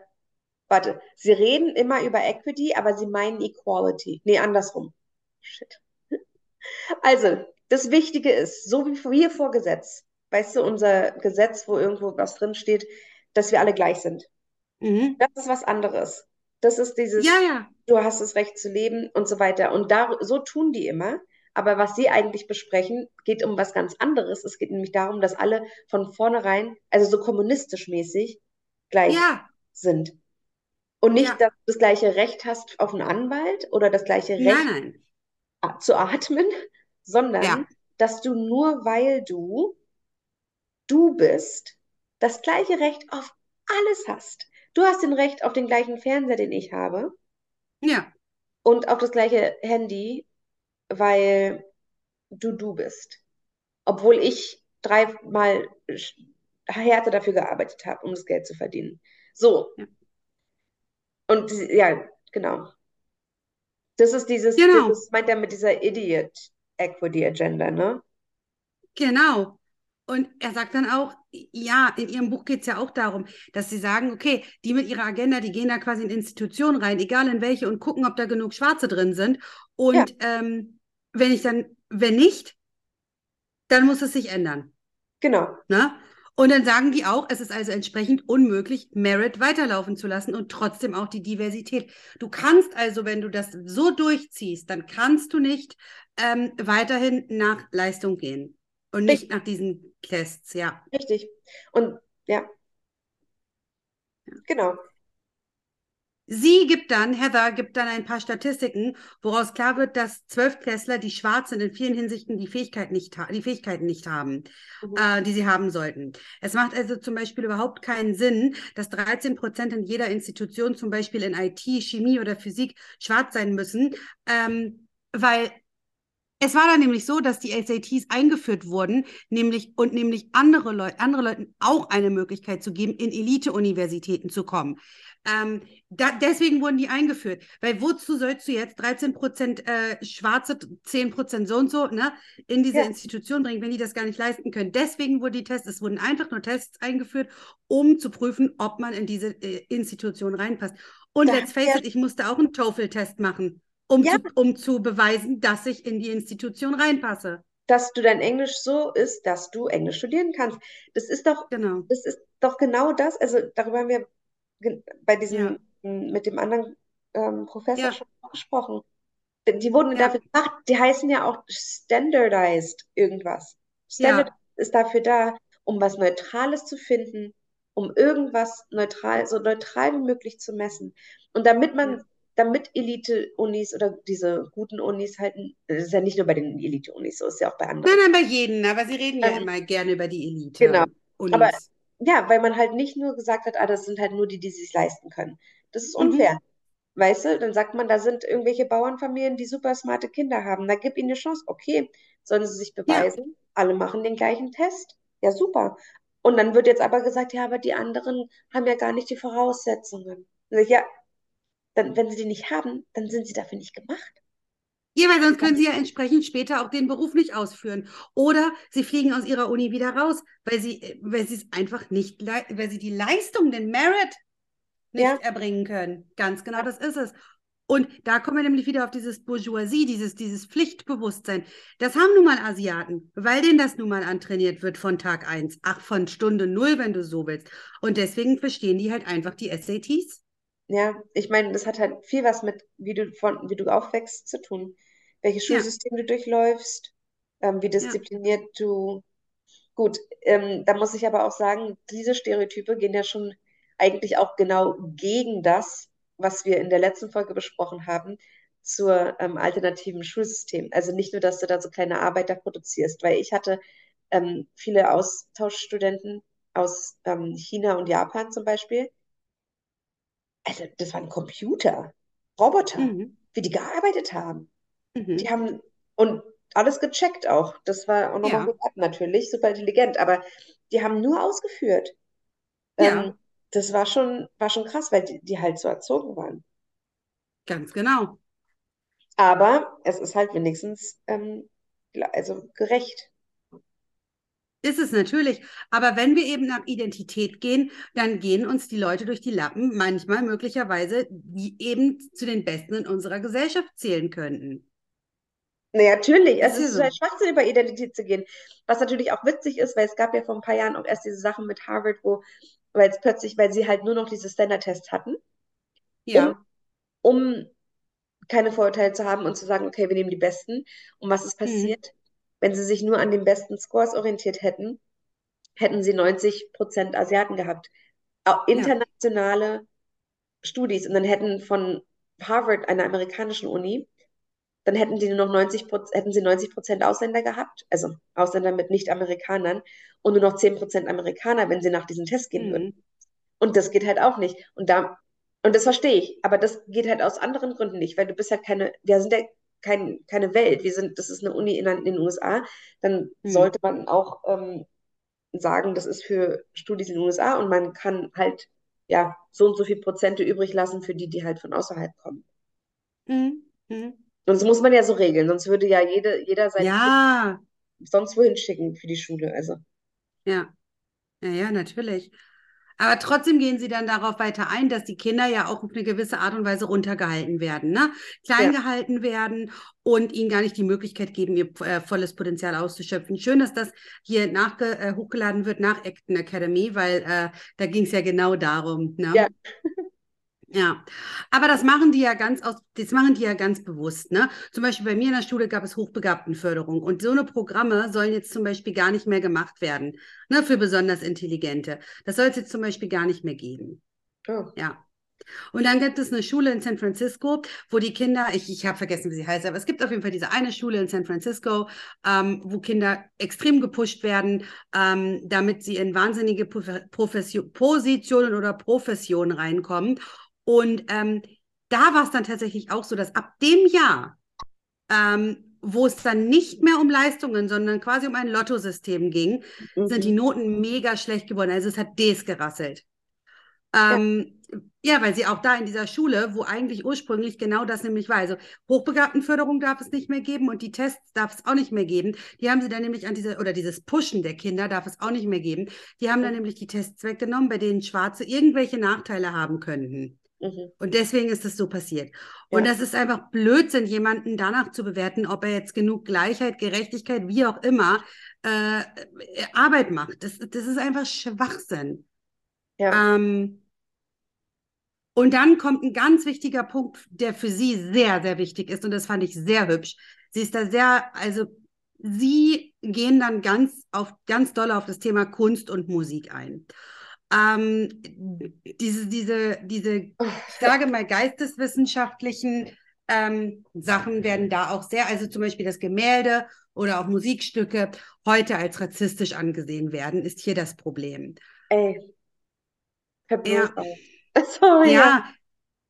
Speaker 1: warte, sie reden immer über Equity, aber sie meinen Equality. Nee, andersrum. Shit. Also, das Wichtige ist, so wie wir vor Gesetz, weißt du, unser Gesetz, wo irgendwo was drin steht, dass wir alle gleich sind.
Speaker 2: mhm.
Speaker 1: Das ist was anderes. Das ist dieses,
Speaker 2: Ja, ja,
Speaker 1: du hast das Recht zu leben und so weiter. Und da, so tun die immer. Aber was sie eigentlich besprechen, geht um was ganz anderes. Es geht nämlich darum, dass alle von vornherein, also so kommunistisch mäßig, gleich
Speaker 2: ja,
Speaker 1: sind. Und nicht,
Speaker 2: ja,
Speaker 1: dass du das gleiche Recht hast auf einen Anwalt oder das gleiche
Speaker 2: nein,
Speaker 1: Recht
Speaker 2: nein,
Speaker 1: a- zu atmen, sondern
Speaker 2: ja,
Speaker 1: dass du nur weil du du bist, das gleiche Recht auf alles hast. Du hast den Recht auf den gleichen Fernseher, den ich habe,
Speaker 2: ja,
Speaker 1: und auf das gleiche Handy, weil du du bist. Obwohl ich dreimal härter dafür gearbeitet habe, um das Geld zu verdienen. So,
Speaker 2: ja.
Speaker 1: Und ja, genau. Das ist dieses,
Speaker 2: Genau.
Speaker 1: das meint er mit dieser Idiot Equity Agenda, ne?
Speaker 2: Genau. Und er sagt dann auch, ja, in ihrem Buch geht es ja auch darum, dass sie sagen, okay, die mit ihrer Agenda, die gehen da quasi in Institutionen rein, egal in welche, und gucken, ob da genug Schwarze drin sind.
Speaker 1: Ja,
Speaker 2: Und ähm, wenn ich dann, wenn nicht, dann muss es sich ändern.
Speaker 1: genau.
Speaker 2: Ne? Und dann sagen die auch, es ist also entsprechend unmöglich, Merit weiterlaufen zu lassen und trotzdem auch die Diversität. Du kannst also, wenn du das so durchziehst, dann kannst du nicht ähm, weiterhin nach Leistung gehen und nicht
Speaker 1: Richtig,
Speaker 2: nach diesen Tests, ja.
Speaker 1: richtig. Und ja,
Speaker 2: ja.
Speaker 1: genau.
Speaker 2: Sie gibt dann, Heather gibt dann ein paar Statistiken, woraus klar wird, dass Zwölftklässler, die schwarz sind, in vielen Hinsichten die, Fähigkeit nicht die Fähigkeiten nicht haben,
Speaker 1: Mhm.
Speaker 2: äh, die sie haben sollten. Es macht also zum Beispiel überhaupt keinen Sinn, dass 13 Prozent in jeder Institution, zum Beispiel in IT, Chemie oder Physik, schwarz sein müssen, ähm, weil es war dann nämlich so, dass die SATs eingeführt wurden, nämlich und nämlich andere Leute, andere Leuten auch eine Möglichkeit zu geben, in Elite-Universitäten zu kommen. Ähm, da, deswegen wurden die eingeführt. Weil wozu sollst du jetzt 13 Prozent äh, Schwarze, 10 Prozent so und so ne, in diese
Speaker 1: Ja,
Speaker 2: Institution bringen, wenn die das gar nicht leisten können? Deswegen wurden die Tests, es wurden einfach nur Tests eingeführt, um zu prüfen, ob man in diese äh, Institution reinpasst. Und
Speaker 1: da
Speaker 2: let's face
Speaker 1: ja,
Speaker 2: it, ich musste auch einen TOEFL-Test machen um
Speaker 1: ja,
Speaker 2: zu, um zu beweisen, dass ich in die Institution reinpasse.
Speaker 1: dass du dein Englisch so ist, dass du Englisch studieren kannst. Das ist doch,
Speaker 2: Genau.
Speaker 1: das ist doch genau das. Also darüber haben wir bei diesem,
Speaker 2: Ja,
Speaker 1: mit dem anderen ähm, Professor
Speaker 2: ja,
Speaker 1: schon gesprochen. Die wurden dafür gemacht, die heißen ja auch standardized irgendwas. Standard ist dafür da, um was Neutrales zu finden, um irgendwas neutral, so neutral wie möglich zu messen. Und damit man, damit Elite-Unis oder diese guten Unis halt, das ist ja nicht nur bei den Elite-Unis so, ist ja auch bei
Speaker 2: Nein,
Speaker 1: anderen.
Speaker 2: nein, bei jedem, aber sie reden ja
Speaker 1: Ähm,
Speaker 2: immer gerne über die
Speaker 1: genau. Aber
Speaker 2: Elite-Unis.
Speaker 1: ja, weil man halt nicht nur gesagt hat, ah, das sind halt nur die, die sich leisten können. Das ist
Speaker 2: Mhm.
Speaker 1: unfair. Weißt du, dann sagt man, da sind irgendwelche Bauernfamilien, die super smarte Kinder haben. Da gib ihnen eine Chance. Okay, sollen sie sich
Speaker 2: Ja,
Speaker 1: beweisen? Alle machen den gleichen Test. Ja, super. Und dann wird jetzt aber gesagt, ja, aber die anderen haben ja gar nicht die Voraussetzungen. Ja, dann, wenn sie die nicht haben, dann sind sie dafür nicht gemacht.
Speaker 2: ja, weil sonst können sie ja entsprechend später auch den Beruf nicht ausführen. Oder sie fliegen aus ihrer Uni wieder raus, weil sie, weil sie es einfach nicht, weil sie die Leistung, den Merit nicht
Speaker 1: Ja,
Speaker 2: erbringen können. Ganz genau, das ist es. Und da kommen wir nämlich wieder auf dieses Bourgeoisie, dieses, dieses Pflichtbewusstsein. Das haben nun mal Asiaten, weil denen das nun mal antrainiert wird von Tag 1, ach, von Stunde null, wenn du so willst. Und deswegen verstehen die halt einfach die SATs.
Speaker 1: Ja. Ich meine, das hat halt viel was mit, wie du von, wie du aufwächst, zu tun. Welches
Speaker 2: Ja,
Speaker 1: Schulsystem du durchläufst, ähm, wie
Speaker 2: ja.
Speaker 1: diszipliniert du Gut, ähm, da muss ich aber auch sagen, diese Stereotype gehen ja schon eigentlich auch genau gegen das, was wir in der letzten Folge besprochen haben, zur ähm, alternativen Schulsystem. Also nicht nur, dass du da so kleine Arbeiter produzierst, weil ich hatte ähm, viele Austauschstudenten aus ähm, China und Japan zum Beispiel. Also das waren Computer, Roboter,
Speaker 2: Mhm.
Speaker 1: wie die gearbeitet haben. Die
Speaker 2: Mhm.
Speaker 1: haben und alles gecheckt auch. Das war auch nochmal
Speaker 2: Ja,
Speaker 1: natürlich, super intelligent, aber die haben nur ausgeführt.
Speaker 2: ja,
Speaker 1: Ähm, das war schon, war schon krass, weil die, die halt so erzogen waren.
Speaker 2: ganz genau.
Speaker 1: Aber es ist halt wenigstens ähm, also gerecht.
Speaker 2: Ist es natürlich. Aber wenn wir eben nach Identität gehen, dann gehen uns die Leute durch die Lappen, manchmal möglicherweise, die eben zu den Besten in unserer Gesellschaft zählen könnten.
Speaker 1: Nee, natürlich, es ist total Schwachsinn, über Identität zu gehen. Was natürlich auch witzig ist, weil es gab ja vor ein paar Jahren auch erst diese Sachen mit Harvard, wo, weil es plötzlich, weil sie halt nur noch diese Standard-Tests hatten, um,
Speaker 2: Ja.
Speaker 1: um keine Vorurteile zu haben und zu sagen, okay, wir nehmen die Besten. Und was ist
Speaker 2: Mhm.
Speaker 1: passiert? Wenn sie sich nur an den besten Scores orientiert hätten, hätten sie 90% Asiaten gehabt. Auch
Speaker 2: Ja.
Speaker 1: internationale Studis. Und dann hätten von Harvard, einer amerikanischen Uni, dann hätten die nur noch 90 hätten sie 90% Ausländer gehabt, also Ausländer mit Nicht-Amerikanern und nur noch 10% Amerikaner, wenn sie nach diesem Test gehen würden.
Speaker 2: Mhm.
Speaker 1: Und das geht halt auch nicht. Und da, und das verstehe ich, aber das geht halt aus anderen Gründen nicht, weil du bist halt keine, wir sind ja kein, keine Welt. Wir sind, das ist eine Uni in, in den USA. Dann
Speaker 2: Mhm.
Speaker 1: sollte man auch ähm, sagen, das ist für Studis in den USA und man kann halt ja so und so viel Prozente übrig lassen für die, die halt von außerhalb kommen.
Speaker 2: Mhm. Mhm.
Speaker 1: Und das muss man ja so regeln, sonst würde ja jede, jeder sein
Speaker 2: Ja,
Speaker 1: sonst wohin schicken für die Schule. Also,
Speaker 2: ja, ja, ja, natürlich. Aber trotzdem gehen sie dann darauf weiter ein, dass die Kinder ja auch auf eine gewisse Art und Weise runtergehalten werden, ne? Klein
Speaker 1: ja,
Speaker 2: gehalten werden und ihnen gar nicht die Möglichkeit geben, ihr äh, volles Potenzial auszuschöpfen. Schön, dass das hier nachge äh, hochgeladen wird nach Acton Academy, weil äh, da ging es ja genau darum, ne?
Speaker 1: ja,
Speaker 2: Ja, aber das machen die ja ganz aus, das machen die ja ganz bewusst, ne? Zum Beispiel bei mir in der Schule gab es Hochbegabtenförderung und so eine Programme sollen jetzt zum Beispiel gar nicht mehr gemacht werden, ne, für besonders Intelligente. Das soll es jetzt zum Beispiel gar nicht mehr geben.
Speaker 1: oh,
Speaker 2: Ja. Und dann gibt es eine Schule in San Francisco, wo die Kinder, ich, ich habe vergessen, wie sie heißt, aber es gibt auf jeden Fall diese eine Schule in San Francisco, ähm, wo Kinder extrem gepusht werden, ähm, damit sie in wahnsinnige Profe- Profession, Positionen oder Professionen reinkommen. Und ähm, da war es dann tatsächlich auch so, dass ab dem Jahr, ähm, wo es dann nicht mehr um Leistungen, sondern quasi um ein Lottosystem ging, sind die
Speaker 1: mhm,
Speaker 2: Noten mega schlecht geworden. Also es hat desgerasselt.
Speaker 1: ja,
Speaker 2: Ähm, ja, weil sie auch da in dieser Schule, wo eigentlich ursprünglich genau das nämlich war, also Hochbegabtenförderung darf es nicht mehr geben und die Tests darf es auch nicht mehr geben. Die haben sie dann nämlich an diese, oder dieses Pushen der Kinder darf es auch nicht mehr geben. Die haben dann
Speaker 1: mhm,
Speaker 2: nämlich die Tests weggenommen, bei denen Schwarze irgendwelche Nachteile haben könnten.
Speaker 1: Mhm,
Speaker 2: Und deswegen ist das so passiert. Und
Speaker 1: ja,
Speaker 2: das ist einfach Blödsinn, jemanden danach zu bewerten, ob er jetzt genug Gleichheit, Gerechtigkeit, wie auch immer, äh, Arbeit macht. Das, das ist einfach Schwachsinn.
Speaker 1: ja,
Speaker 2: Ähm, und dann kommt ein ganz wichtiger Punkt, der für sie sehr, sehr wichtig ist. Und das fand ich sehr hübsch. Sie ist da sehr, also sie gehen dann ganz auf, ganz doll auf das Thema Kunst und Musik ein. Ähm, diese, diese, diese, ich sage mal, geisteswissenschaftlichen ähm, Sachen werden da auch sehr, also zum Beispiel das Gemälde oder auch Musikstücke heute als rassistisch angesehen werden, ist hier das Problem.
Speaker 1: Ey,
Speaker 2: Ja.
Speaker 1: Sorry.
Speaker 2: Ja,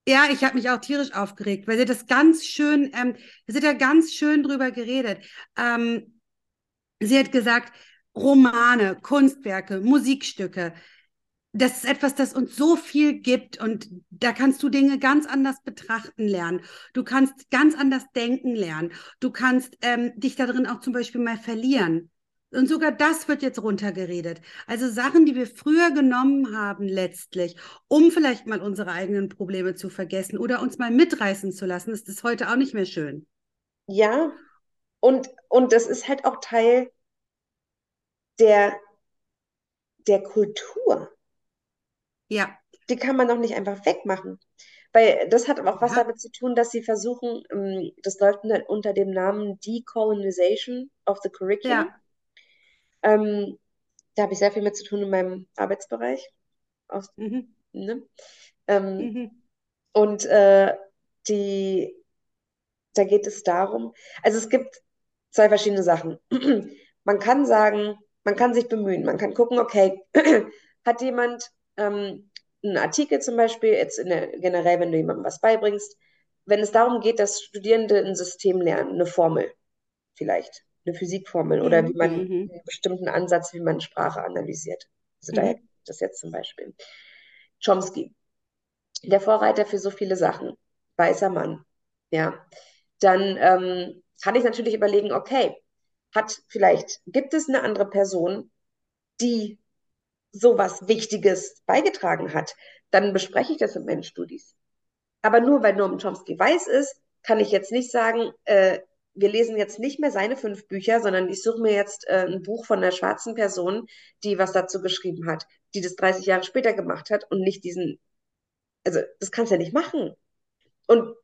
Speaker 2: ja, ich habe mich auch tierisch aufgeregt, weil sie das ganz schön, ähm, sie hat da ganz schön drüber geredet. Ähm, sie hat gesagt, Romane, Kunstwerke, Musikstücke, das ist etwas, das uns so viel gibt und da kannst du Dinge ganz anders betrachten lernen. Du kannst ganz anders denken lernen. Du kannst ähm, dich darin auch zum Beispiel mal verlieren. Und sogar das wird jetzt runtergeredet. Also Sachen, die wir früher genommen haben, letztlich, um vielleicht mal unsere eigenen Probleme zu vergessen oder uns mal mitreißen zu lassen, ist das heute auch nicht mehr schön.
Speaker 1: Ja, und, und das ist halt auch Teil der, der Kultur.
Speaker 2: Ja,
Speaker 1: Die kann man doch nicht einfach wegmachen. Weil das hat auch was
Speaker 2: Ja.
Speaker 1: damit zu tun, dass sie versuchen, ähm, das läuft unter- unter dem Namen Decolonization of the Curriculum.
Speaker 2: ja,
Speaker 1: Ähm, da habe ich sehr viel mit zu tun in meinem Arbeitsbereich. Aus,
Speaker 2: mhm,
Speaker 1: ne? Ähm,
Speaker 2: mhm,
Speaker 1: und äh, die, da geht es darum, also es gibt zwei verschiedene Sachen. Man kann sagen, man kann sich bemühen, man kann gucken, okay, hat jemand ähm, einen Artikel zum Beispiel, jetzt in der, generell, wenn du jemandem was beibringst, wenn es darum geht, dass Studierende ein System lernen, eine Formel vielleicht, eine Physikformel oder wie
Speaker 2: mhm,
Speaker 1: man
Speaker 2: mhm,
Speaker 1: einen bestimmten Ansatz, wie man Sprache analysiert. Also daher
Speaker 2: mhm,
Speaker 1: das jetzt zum Beispiel. Chomsky, der Vorreiter für so viele Sachen, weißer Mann, ja. Dann ähm, kann ich natürlich überlegen, okay, hat vielleicht, gibt es eine andere Person, die sowas Wichtiges beigetragen hat, dann bespreche ich das in meinen Studis. Aber nur weil Noam Chomsky weiß ist, kann ich jetzt nicht sagen, äh, wir lesen jetzt nicht mehr seine fünf Bücher, sondern ich suche mir jetzt äh, ein Buch von einer schwarzen Person, die was dazu geschrieben hat, die das 30 Jahre später gemacht hat und nicht diesen, also das kannst du ja nicht machen. Und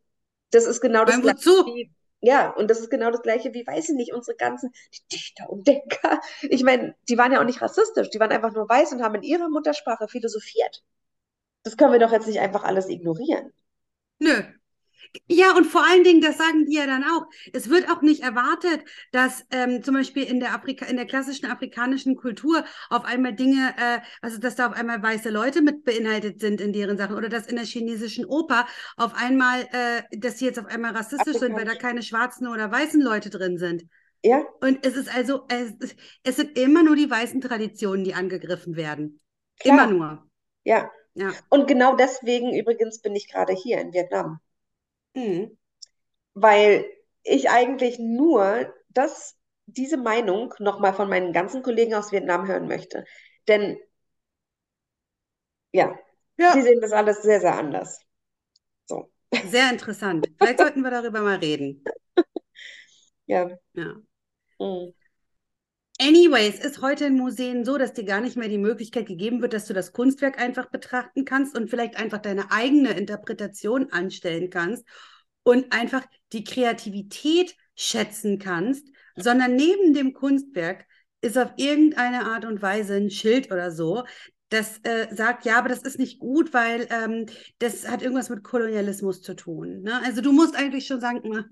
Speaker 1: das ist genau das
Speaker 2: Weil
Speaker 1: Gleiche
Speaker 2: wozu?
Speaker 1: wie, ja, und das ist genau das Gleiche wie, weiß ich nicht, unsere ganzen Dichter und Denker. Ich meine, die waren ja auch nicht rassistisch, die waren einfach nur weiß und haben in ihrer Muttersprache philosophiert. Das können wir doch jetzt nicht einfach alles ignorieren.
Speaker 2: Nö. Ja, und vor allen Dingen, das sagen die ja dann auch. Es wird auch nicht erwartet, dass ähm, zum Beispiel in der Afrika, in der klassischen afrikanischen Kultur auf einmal Dinge, äh, also dass da auf einmal weiße Leute mit beinhaltet sind in deren Sachen oder dass in der chinesischen Oper auf einmal, äh, dass die jetzt auf einmal rassistisch sind, weil da keine schwarzen oder weißen Leute drin sind.
Speaker 1: Ja,
Speaker 2: Und es ist also, es, es sind immer nur die weißen Traditionen, die angegriffen werden.
Speaker 1: klar.
Speaker 2: Immer nur.
Speaker 1: Ja.
Speaker 2: Ja.
Speaker 1: Und genau deswegen übrigens bin ich gerade hier in Vietnam,
Speaker 2: Mhm.
Speaker 1: weil ich eigentlich nur das, diese Meinung nochmal von meinen ganzen Kollegen aus Vietnam hören möchte. Denn ja, sie
Speaker 2: Ja,
Speaker 1: sehen das alles sehr, sehr anders. So,
Speaker 2: sehr interessant. Vielleicht sollten wir darüber mal reden.
Speaker 1: ja.
Speaker 2: Ja.
Speaker 1: Mm.
Speaker 2: Anyways, ist heute in Museen so, dass dir gar nicht mehr die Möglichkeit gegeben wird, dass du das Kunstwerk einfach betrachten kannst und vielleicht einfach deine eigene Interpretation anstellen kannst und einfach die Kreativität schätzen kannst, sondern neben dem Kunstwerk ist auf irgendeine Art und Weise ein Schild oder so, das äh, sagt, ja, aber das ist nicht gut, weil ähm, das hat irgendwas mit Kolonialismus zu tun. Ne? Also du musst eigentlich schon sagen, na,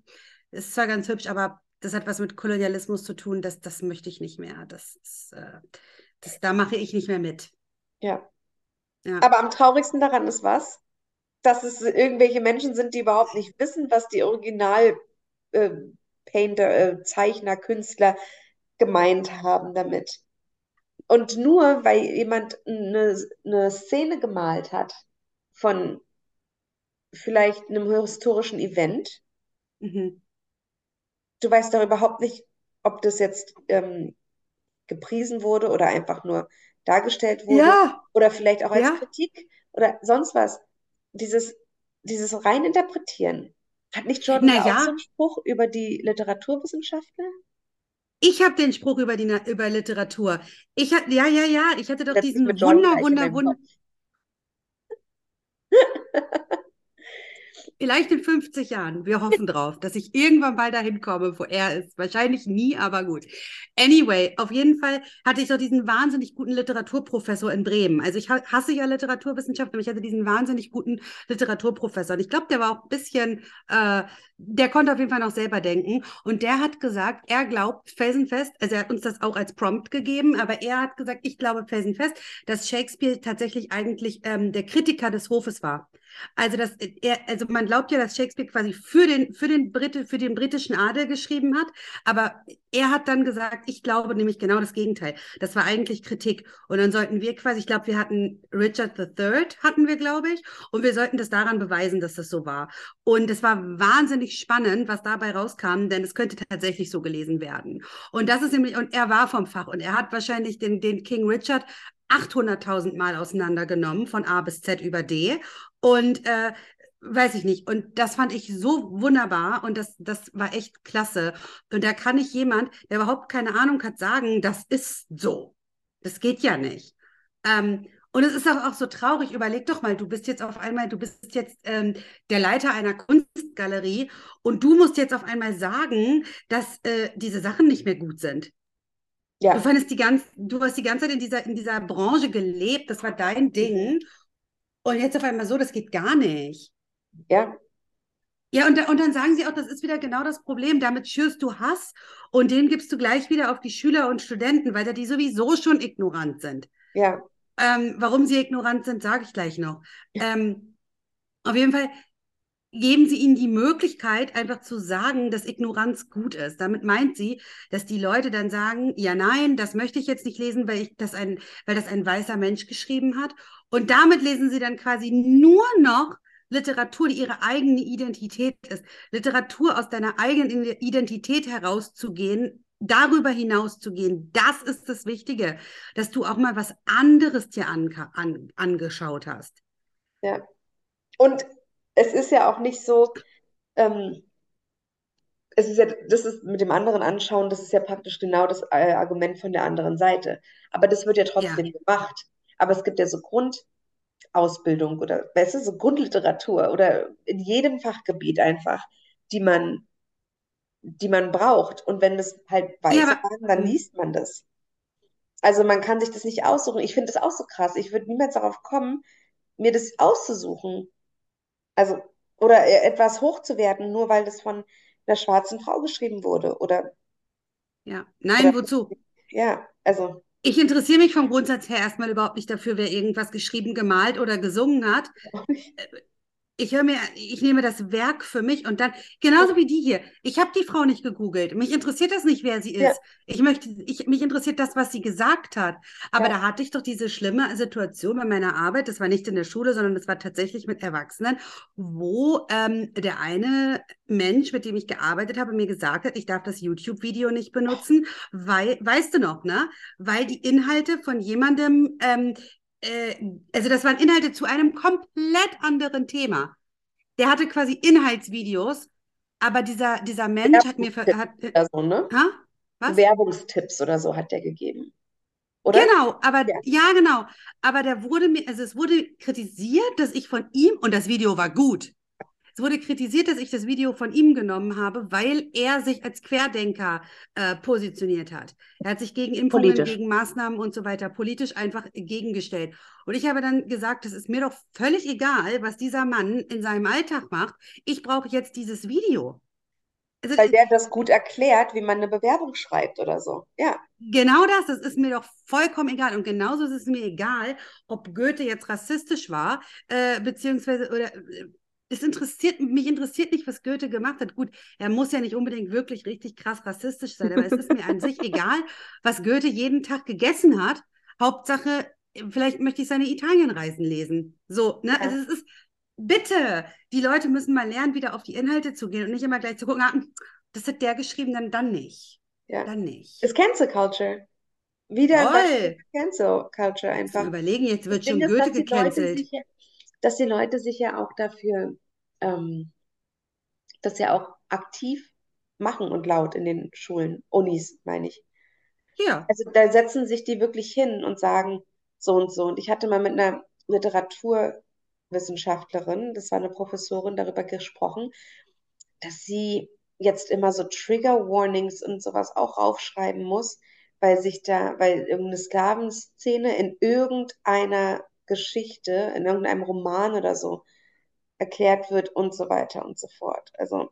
Speaker 2: ist zwar ganz hübsch, aber das hat was mit Kolonialismus zu tun, das, das möchte ich nicht mehr. Das ist, äh, das, da mache ich nicht mehr mit.
Speaker 1: Ja.
Speaker 2: Ja.
Speaker 1: Aber am traurigsten daran ist was? Dass es irgendwelche Menschen sind, die überhaupt nicht wissen, was die Original äh, Painter, äh, Zeichner, Künstler gemeint haben damit. Und nur weil jemand eine, eine Szene gemalt hat von vielleicht einem historischen Event,
Speaker 2: Mhm.
Speaker 1: Du weißt doch überhaupt nicht, ob das jetzt ähm, gepriesen wurde oder einfach nur dargestellt wurde
Speaker 2: Ja,
Speaker 1: oder vielleicht auch als
Speaker 2: ja.
Speaker 1: Kritik oder sonst was. Dieses, dieses Reininterpretieren. Hat nicht Jordan
Speaker 2: Na
Speaker 1: auch so einen Spruch über die Literaturwissenschaftler?
Speaker 2: Ich habe den Spruch über die über Literatur. Ich hatte, ja, ja, ja, ich hatte doch
Speaker 1: Letztlich
Speaker 2: diesen Wunder, Wunder, Wunder. Vielleicht in 50 Jahren. Wir hoffen drauf, dass ich irgendwann mal dahin komme, wo er ist. Wahrscheinlich nie, aber gut. Anyway, auf jeden Fall hatte ich so diesen wahnsinnig guten Literaturprofessor in Bremen. Also ich hasse ja Literaturwissenschaft, aber ich hatte diesen wahnsinnig guten Literaturprofessor. Und ich glaube, der war auch ein bisschen, äh, der konnte auf jeden Fall noch selber denken. Und der hat gesagt, er glaubt felsenfest, also er hat uns das auch als Prompt gegeben, aber er hat gesagt, ich glaube felsenfest, dass Shakespeare tatsächlich eigentlich ähm, der Kritiker des Hofes war. Also, dass er, also man glaubt ja, dass Shakespeare quasi für den, für den Brite, für den britischen Adel geschrieben hat, aber er hat dann gesagt, ich glaube nämlich genau das Gegenteil. Das war eigentlich Kritik. Und dann sollten wir quasi, ich glaube, wir hatten Richard III, hatten wir, glaube ich, und wir sollten das daran beweisen, dass das so war. Und es war wahnsinnig spannend, was dabei rauskam, denn es könnte tatsächlich so gelesen werden. Und das ist nämlich, und er war vom Fach und er hat wahrscheinlich den, den King Richard 800.000 Mal auseinandergenommen, von A bis Z über D. Und äh, weiß ich nicht. Und das fand ich so wunderbar und das, das war echt klasse. Und da kann ich jemand, der überhaupt keine Ahnung hat, sagen, das ist so. Das geht ja nicht. Ähm, und es ist auch, auch so traurig. Überleg doch mal, du bist jetzt auf einmal, du bist jetzt ähm, der Leiter einer Kunstgalerie und du musst jetzt auf einmal sagen, dass äh, diese Sachen nicht mehr gut sind. Ja. Du fandest die ganz, du hast die ganze Zeit in dieser, in dieser Branche gelebt, das war dein Ding. Und jetzt auf einmal so, das geht gar nicht.
Speaker 1: Ja.
Speaker 2: Ja, und, und dann sagen sie auch, das ist wieder genau das Problem. Damit schürst du Hass und den gibst du gleich wieder auf die Schüler und Studenten, weil da die sowieso schon ignorant sind.
Speaker 1: Ja.
Speaker 2: Ähm, warum sie ignorant sind, sage ich gleich noch. Ähm, auf jeden Fall geben Sie ihnen die Möglichkeit, einfach zu sagen, dass Ignoranz gut ist. Damit meint sie, dass die Leute dann sagen, ja, nein, das möchte ich jetzt nicht lesen, weil, ich das ein, weil das ein weißer Mensch geschrieben hat. Und damit lesen sie dann quasi nur noch Literatur, die ihre eigene Identität ist. Literatur aus deiner eigenen Identität herauszugehen, darüber hinauszugehen, das ist das Wichtige, dass du auch mal was anderes dir an, an, angeschaut hast.
Speaker 1: Ja. Und es ist ja auch nicht so, ähm, es ist ja, das ist mit dem anderen anschauen, das ist ja praktisch genau das äh, Argument von der anderen Seite. Aber das wird ja trotzdem ja. gemacht. Aber es gibt ja so Grundausbildung oder weißt du, so Grundliteratur oder in jedem Fachgebiet einfach, die man, die man braucht. Und wenn das halt weiß, ja, dann mhm. liest man das. Also man kann sich das nicht aussuchen. Ich finde das auch so krass. Ich würde niemals darauf kommen, mir das auszusuchen. Also, oder e-, etwas hochzuwerten, nur weil das von einer schwarzen Frau geschrieben wurde. Oder.
Speaker 2: Ja, nein, oder, wozu?
Speaker 1: Ja, also.
Speaker 2: Ich interessiere mich vom Grundsatz her erstmal überhaupt nicht dafür, wer irgendwas geschrieben, gemalt oder gesungen hat ich höre mir, ich nehme das Werk für mich und dann, genauso wie die hier. Ich habe die Frau nicht gegoogelt. Mich interessiert das nicht, wer sie ist. Ja. Ich möchte, ich, mich interessiert das, was sie gesagt hat. Aber ja. da hatte ich doch diese schlimme Situation bei meiner Arbeit. Das war nicht in der Schule, sondern das war tatsächlich mit Erwachsenen, wo ähm, der eine Mensch, mit dem ich gearbeitet habe, mir gesagt hat, ich darf das YouTube-Video nicht benutzen, weil, weißt du noch, ne? Weil die Inhalte von jemandem ähm, äh, also das waren Inhalte zu einem komplett anderen Thema. Der hatte quasi Inhaltsvideos, aber dieser, dieser Mensch hat mir... Hat,
Speaker 1: oder so, ne? Ha? Was? Werbungstipps oder so hat der gegeben.
Speaker 2: Oder? Genau, aber ja. ja. genau. Aber der wurde mir, also es wurde kritisiert, dass ich von ihm, und das Video war gut, es wurde kritisiert, dass ich das Video von ihm genommen habe, weil er sich als Querdenker äh, positioniert hat. Er hat sich gegen Impfungen, politisch. gegen Maßnahmen und so weiter politisch einfach gegengestellt. Und ich habe dann gesagt, es ist mir doch völlig egal, was dieser Mann in seinem Alltag macht. Ich brauche jetzt dieses Video.
Speaker 1: Also, Weil der das gut erklärt, wie man eine Bewerbung schreibt oder so. Ja.
Speaker 2: Genau das, das ist mir doch vollkommen egal. Und genauso ist es mir egal, ob Goethe jetzt rassistisch war, äh, beziehungsweise oder äh, es interessiert, mich interessiert nicht, was Goethe gemacht hat. Gut, er muss ja nicht unbedingt wirklich richtig krass rassistisch sein, aber es ist mir an sich egal, was Goethe jeden Tag gegessen hat. Hauptsache, vielleicht möchte ich seine Italienreisen lesen. So, ne? Ja. Also es ist, bitte, die Leute müssen mal lernen, wieder auf die Inhalte zu gehen und nicht immer gleich zu gucken, ah, das hat der geschrieben, dann, dann nicht. Ja. Dann nicht.
Speaker 1: Es Cancel Culture. Wieder. Cancel Culture einfach.
Speaker 2: Überlegen, jetzt wird schon Goethe gecancelt
Speaker 1: dass die Leute sich ja auch dafür, ähm, das ja auch aktiv machen und laut in den Schulen, Unis, meine ich.
Speaker 2: Ja.
Speaker 1: Also da setzen sich die wirklich hin und sagen so und so. Und ich hatte mal mit einer Literaturlehrerin Wissenschaftlerin, das war eine Professorin, darüber gesprochen, dass sie jetzt immer so Trigger Warnings und sowas auch aufschreiben muss, weil sich da, weil irgendeine Sklavenszene in irgendeiner Geschichte, in irgendeinem Roman oder so erklärt wird und so weiter und so fort. Also,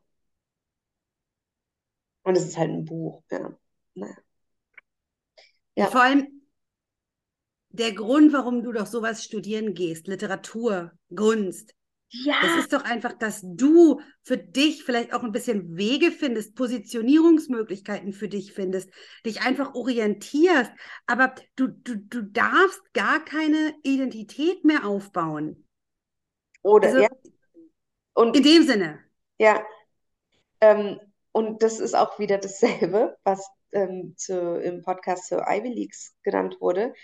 Speaker 1: und es ist halt ein Buch, ja. Naja.
Speaker 2: Ja. Vor allem der Grund, warum du doch sowas studieren gehst, Literatur, Kunst, ja. Es ist doch einfach, dass du für dich vielleicht auch ein bisschen Wege findest, Positionierungsmöglichkeiten für dich findest, dich einfach orientierst, aber du, du, du darfst gar keine Identität mehr aufbauen.
Speaker 1: Oder also, ja.
Speaker 2: Und, in dem Sinne.
Speaker 1: Ja. Ähm, und das ist auch wieder dasselbe, was ähm, zu, im Podcast zu Ivy Leagues genannt wurde.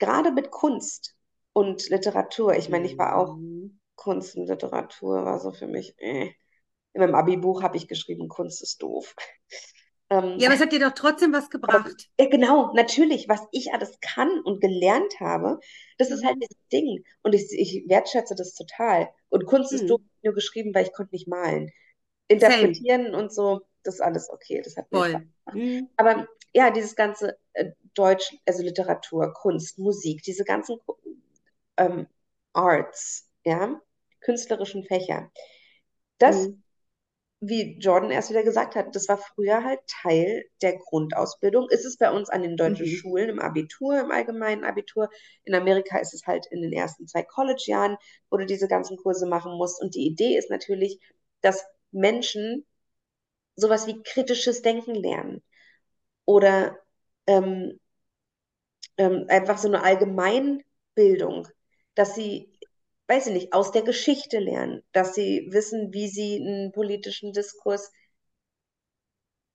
Speaker 1: Gerade mit Kunst und Literatur. Ich meine, ich war auch mhm. Kunst und Literatur war so für mich, äh. In meinem Abi-Buch habe ich geschrieben, Kunst ist doof.
Speaker 2: Ähm, ja, aber es hat dir doch trotzdem was gebracht. Aber,
Speaker 1: ja, genau, natürlich, was ich alles kann und gelernt habe, das ist halt mhm. dieses Ding. Und ich, ich wertschätze das total. Und Kunst hm. ist doof nur geschrieben, weil ich konnte nicht malen. Interpretieren Same. und so, das ist alles okay. Das hat
Speaker 2: Voll.
Speaker 1: Mhm. Aber ja, dieses ganze äh, Deutsch, also Literatur, Kunst, Musik, diese ganzen ähm, Arts, ja, künstlerischen Fächer. Das, mhm. wie Jordan erst wieder gesagt hat, das war früher halt Teil der Grundausbildung. Ist es bei uns an den deutschen mhm. Schulen im Abitur, im allgemeinen Abitur. In Amerika ist es halt in den ersten zwei College-Jahren, wo du diese ganzen Kurse machen musst. Und die Idee ist natürlich, dass Menschen sowas wie kritisches Denken lernen oder ähm, ähm, einfach so eine Allgemeinbildung, dass sie weiß ich nicht, aus der Geschichte lernen, dass sie wissen, wie sie einen politischen Diskurs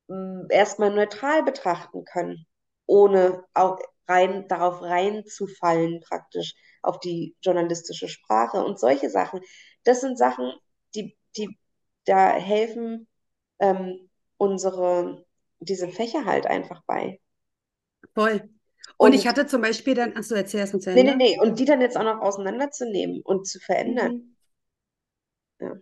Speaker 1: hm, erstmal neutral betrachten können, ohne auch rein darauf reinzufallen, praktisch auf die journalistische Sprache und solche Sachen. Das sind Sachen, die, die da helfen ähm, unsere diese Fächer halt einfach bei.
Speaker 2: Voll. Und, und, ich hatte zum Beispiel dann, ach so, erzähl erst mal zu Ende.
Speaker 1: Nee, nee, nee, und die dann jetzt auch noch auseinanderzunehmen und zu verändern. Mhm. Ja.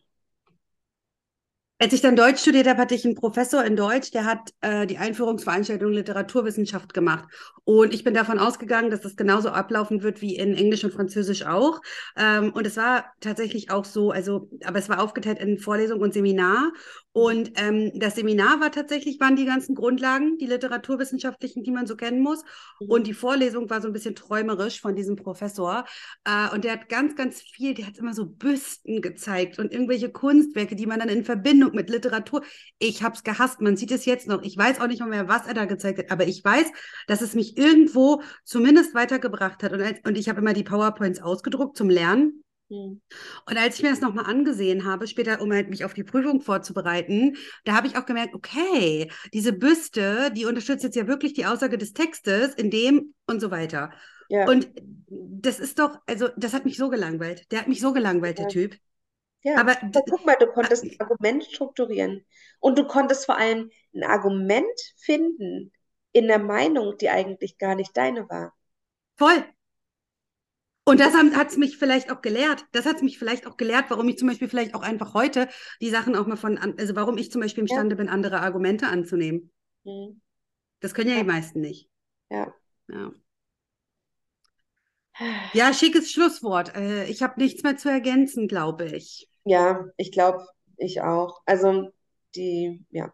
Speaker 2: Als ich dann Deutsch studiert habe, hatte ich einen Professor in Deutsch, der hat äh, die Einführungsveranstaltung Literaturwissenschaft gemacht. Und ich bin davon ausgegangen, dass das genauso ablaufen wird wie in Englisch und Französisch auch. Ähm, und es war tatsächlich auch so, also, aber es war aufgeteilt in Vorlesung und Seminar. Und ähm, das Seminar war tatsächlich, waren die ganzen Grundlagen, die literaturwissenschaftlichen, die man so kennen muss. Mhm. Und die Vorlesung war so ein bisschen träumerisch von diesem Professor. Äh, und der hat ganz, ganz viel, der hat immer so Büsten gezeigt und irgendwelche Kunstwerke, die man dann in Verbindung mit Literatur. Ich habe es gehasst, man sieht es jetzt noch. Ich weiß auch nicht mehr, was er da gezeigt hat, aber ich weiß, dass es mich irgendwo zumindest weitergebracht hat. Und, als, und ich habe immer die PowerPoints ausgedruckt zum Lernen. Hm. Und als ich mir das nochmal angesehen habe, später, um halt mich auf die Prüfung vorzubereiten, da habe ich auch gemerkt, okay, diese Büste, die unterstützt jetzt ja wirklich die Aussage des Textes, in dem und so weiter. Ja. Und das ist doch, also das hat mich so gelangweilt. Der hat mich so gelangweilt, ja. der Typ.
Speaker 1: Ja, aber, aber guck mal, du konntest ein Argument strukturieren. Und du konntest vor allem ein Argument finden in der Meinung, die eigentlich gar nicht deine war.
Speaker 2: Voll. Und das hat es mich vielleicht auch gelehrt. Das hat es mich vielleicht auch gelehrt, warum ich zum Beispiel vielleicht auch einfach heute die Sachen auch mal von, also warum ich zum Beispiel imstande ja. bin, andere Argumente anzunehmen. Mhm. Das können ja, ja, die meisten nicht.
Speaker 1: Ja.
Speaker 2: Ja, ja schickes Schlusswort. Äh, ich habe nichts mehr zu ergänzen, glaube ich.
Speaker 1: Ja, ich glaube, ich auch. Also die, ja.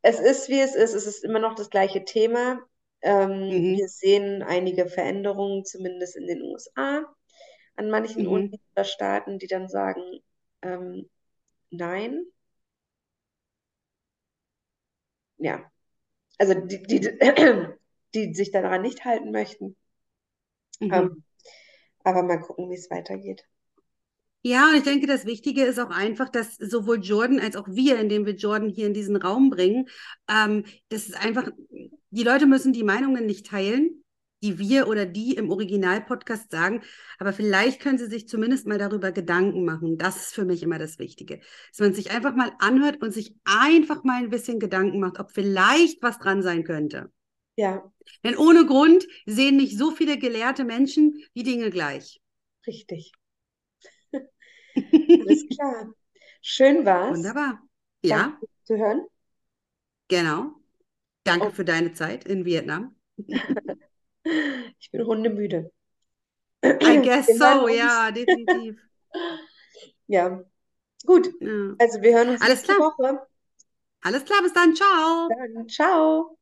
Speaker 1: Es ist, wie es ist. Es ist immer noch das gleiche Thema. Ähm, mhm. Wir sehen einige Veränderungen, zumindest in den USA, an manchen mhm. Unis oder Staaten, die dann sagen, ähm, nein. Ja, also die, die, die sich daran nicht halten möchten. Mhm. Ähm, aber mal gucken, wie es weitergeht.
Speaker 2: Ja, und ich denke, das Wichtige ist auch einfach, dass sowohl Jordan als auch wir, indem wir Jordan hier in diesen Raum bringen, ähm, das ist einfach, die Leute müssen die Meinungen nicht teilen, die wir oder die im Original-Podcast sagen, aber vielleicht können sie sich zumindest mal darüber Gedanken machen. Das ist für mich immer das Wichtige. Dass man sich einfach mal anhört und sich einfach mal ein bisschen Gedanken macht, ob vielleicht was dran sein könnte.
Speaker 1: Ja.
Speaker 2: Denn ohne Grund sehen nicht so viele gelehrte Menschen die Dinge gleich.
Speaker 1: Richtig. Alles klar. Schön war's.
Speaker 2: Wunderbar.
Speaker 1: Danke
Speaker 2: Ja,
Speaker 1: fürs Zuhören.
Speaker 2: genau. Danke
Speaker 1: Und
Speaker 2: für deine Zeit in Vietnam.
Speaker 1: ich bin hundemüde.
Speaker 2: I guess so, ja, definitiv.
Speaker 1: Ja, gut.
Speaker 2: Ja.
Speaker 1: Also wir hören uns
Speaker 2: Alles
Speaker 1: nächste
Speaker 2: klar.
Speaker 1: Woche.
Speaker 2: Alles klar, bis dann. Ciao.
Speaker 1: Dann ciao.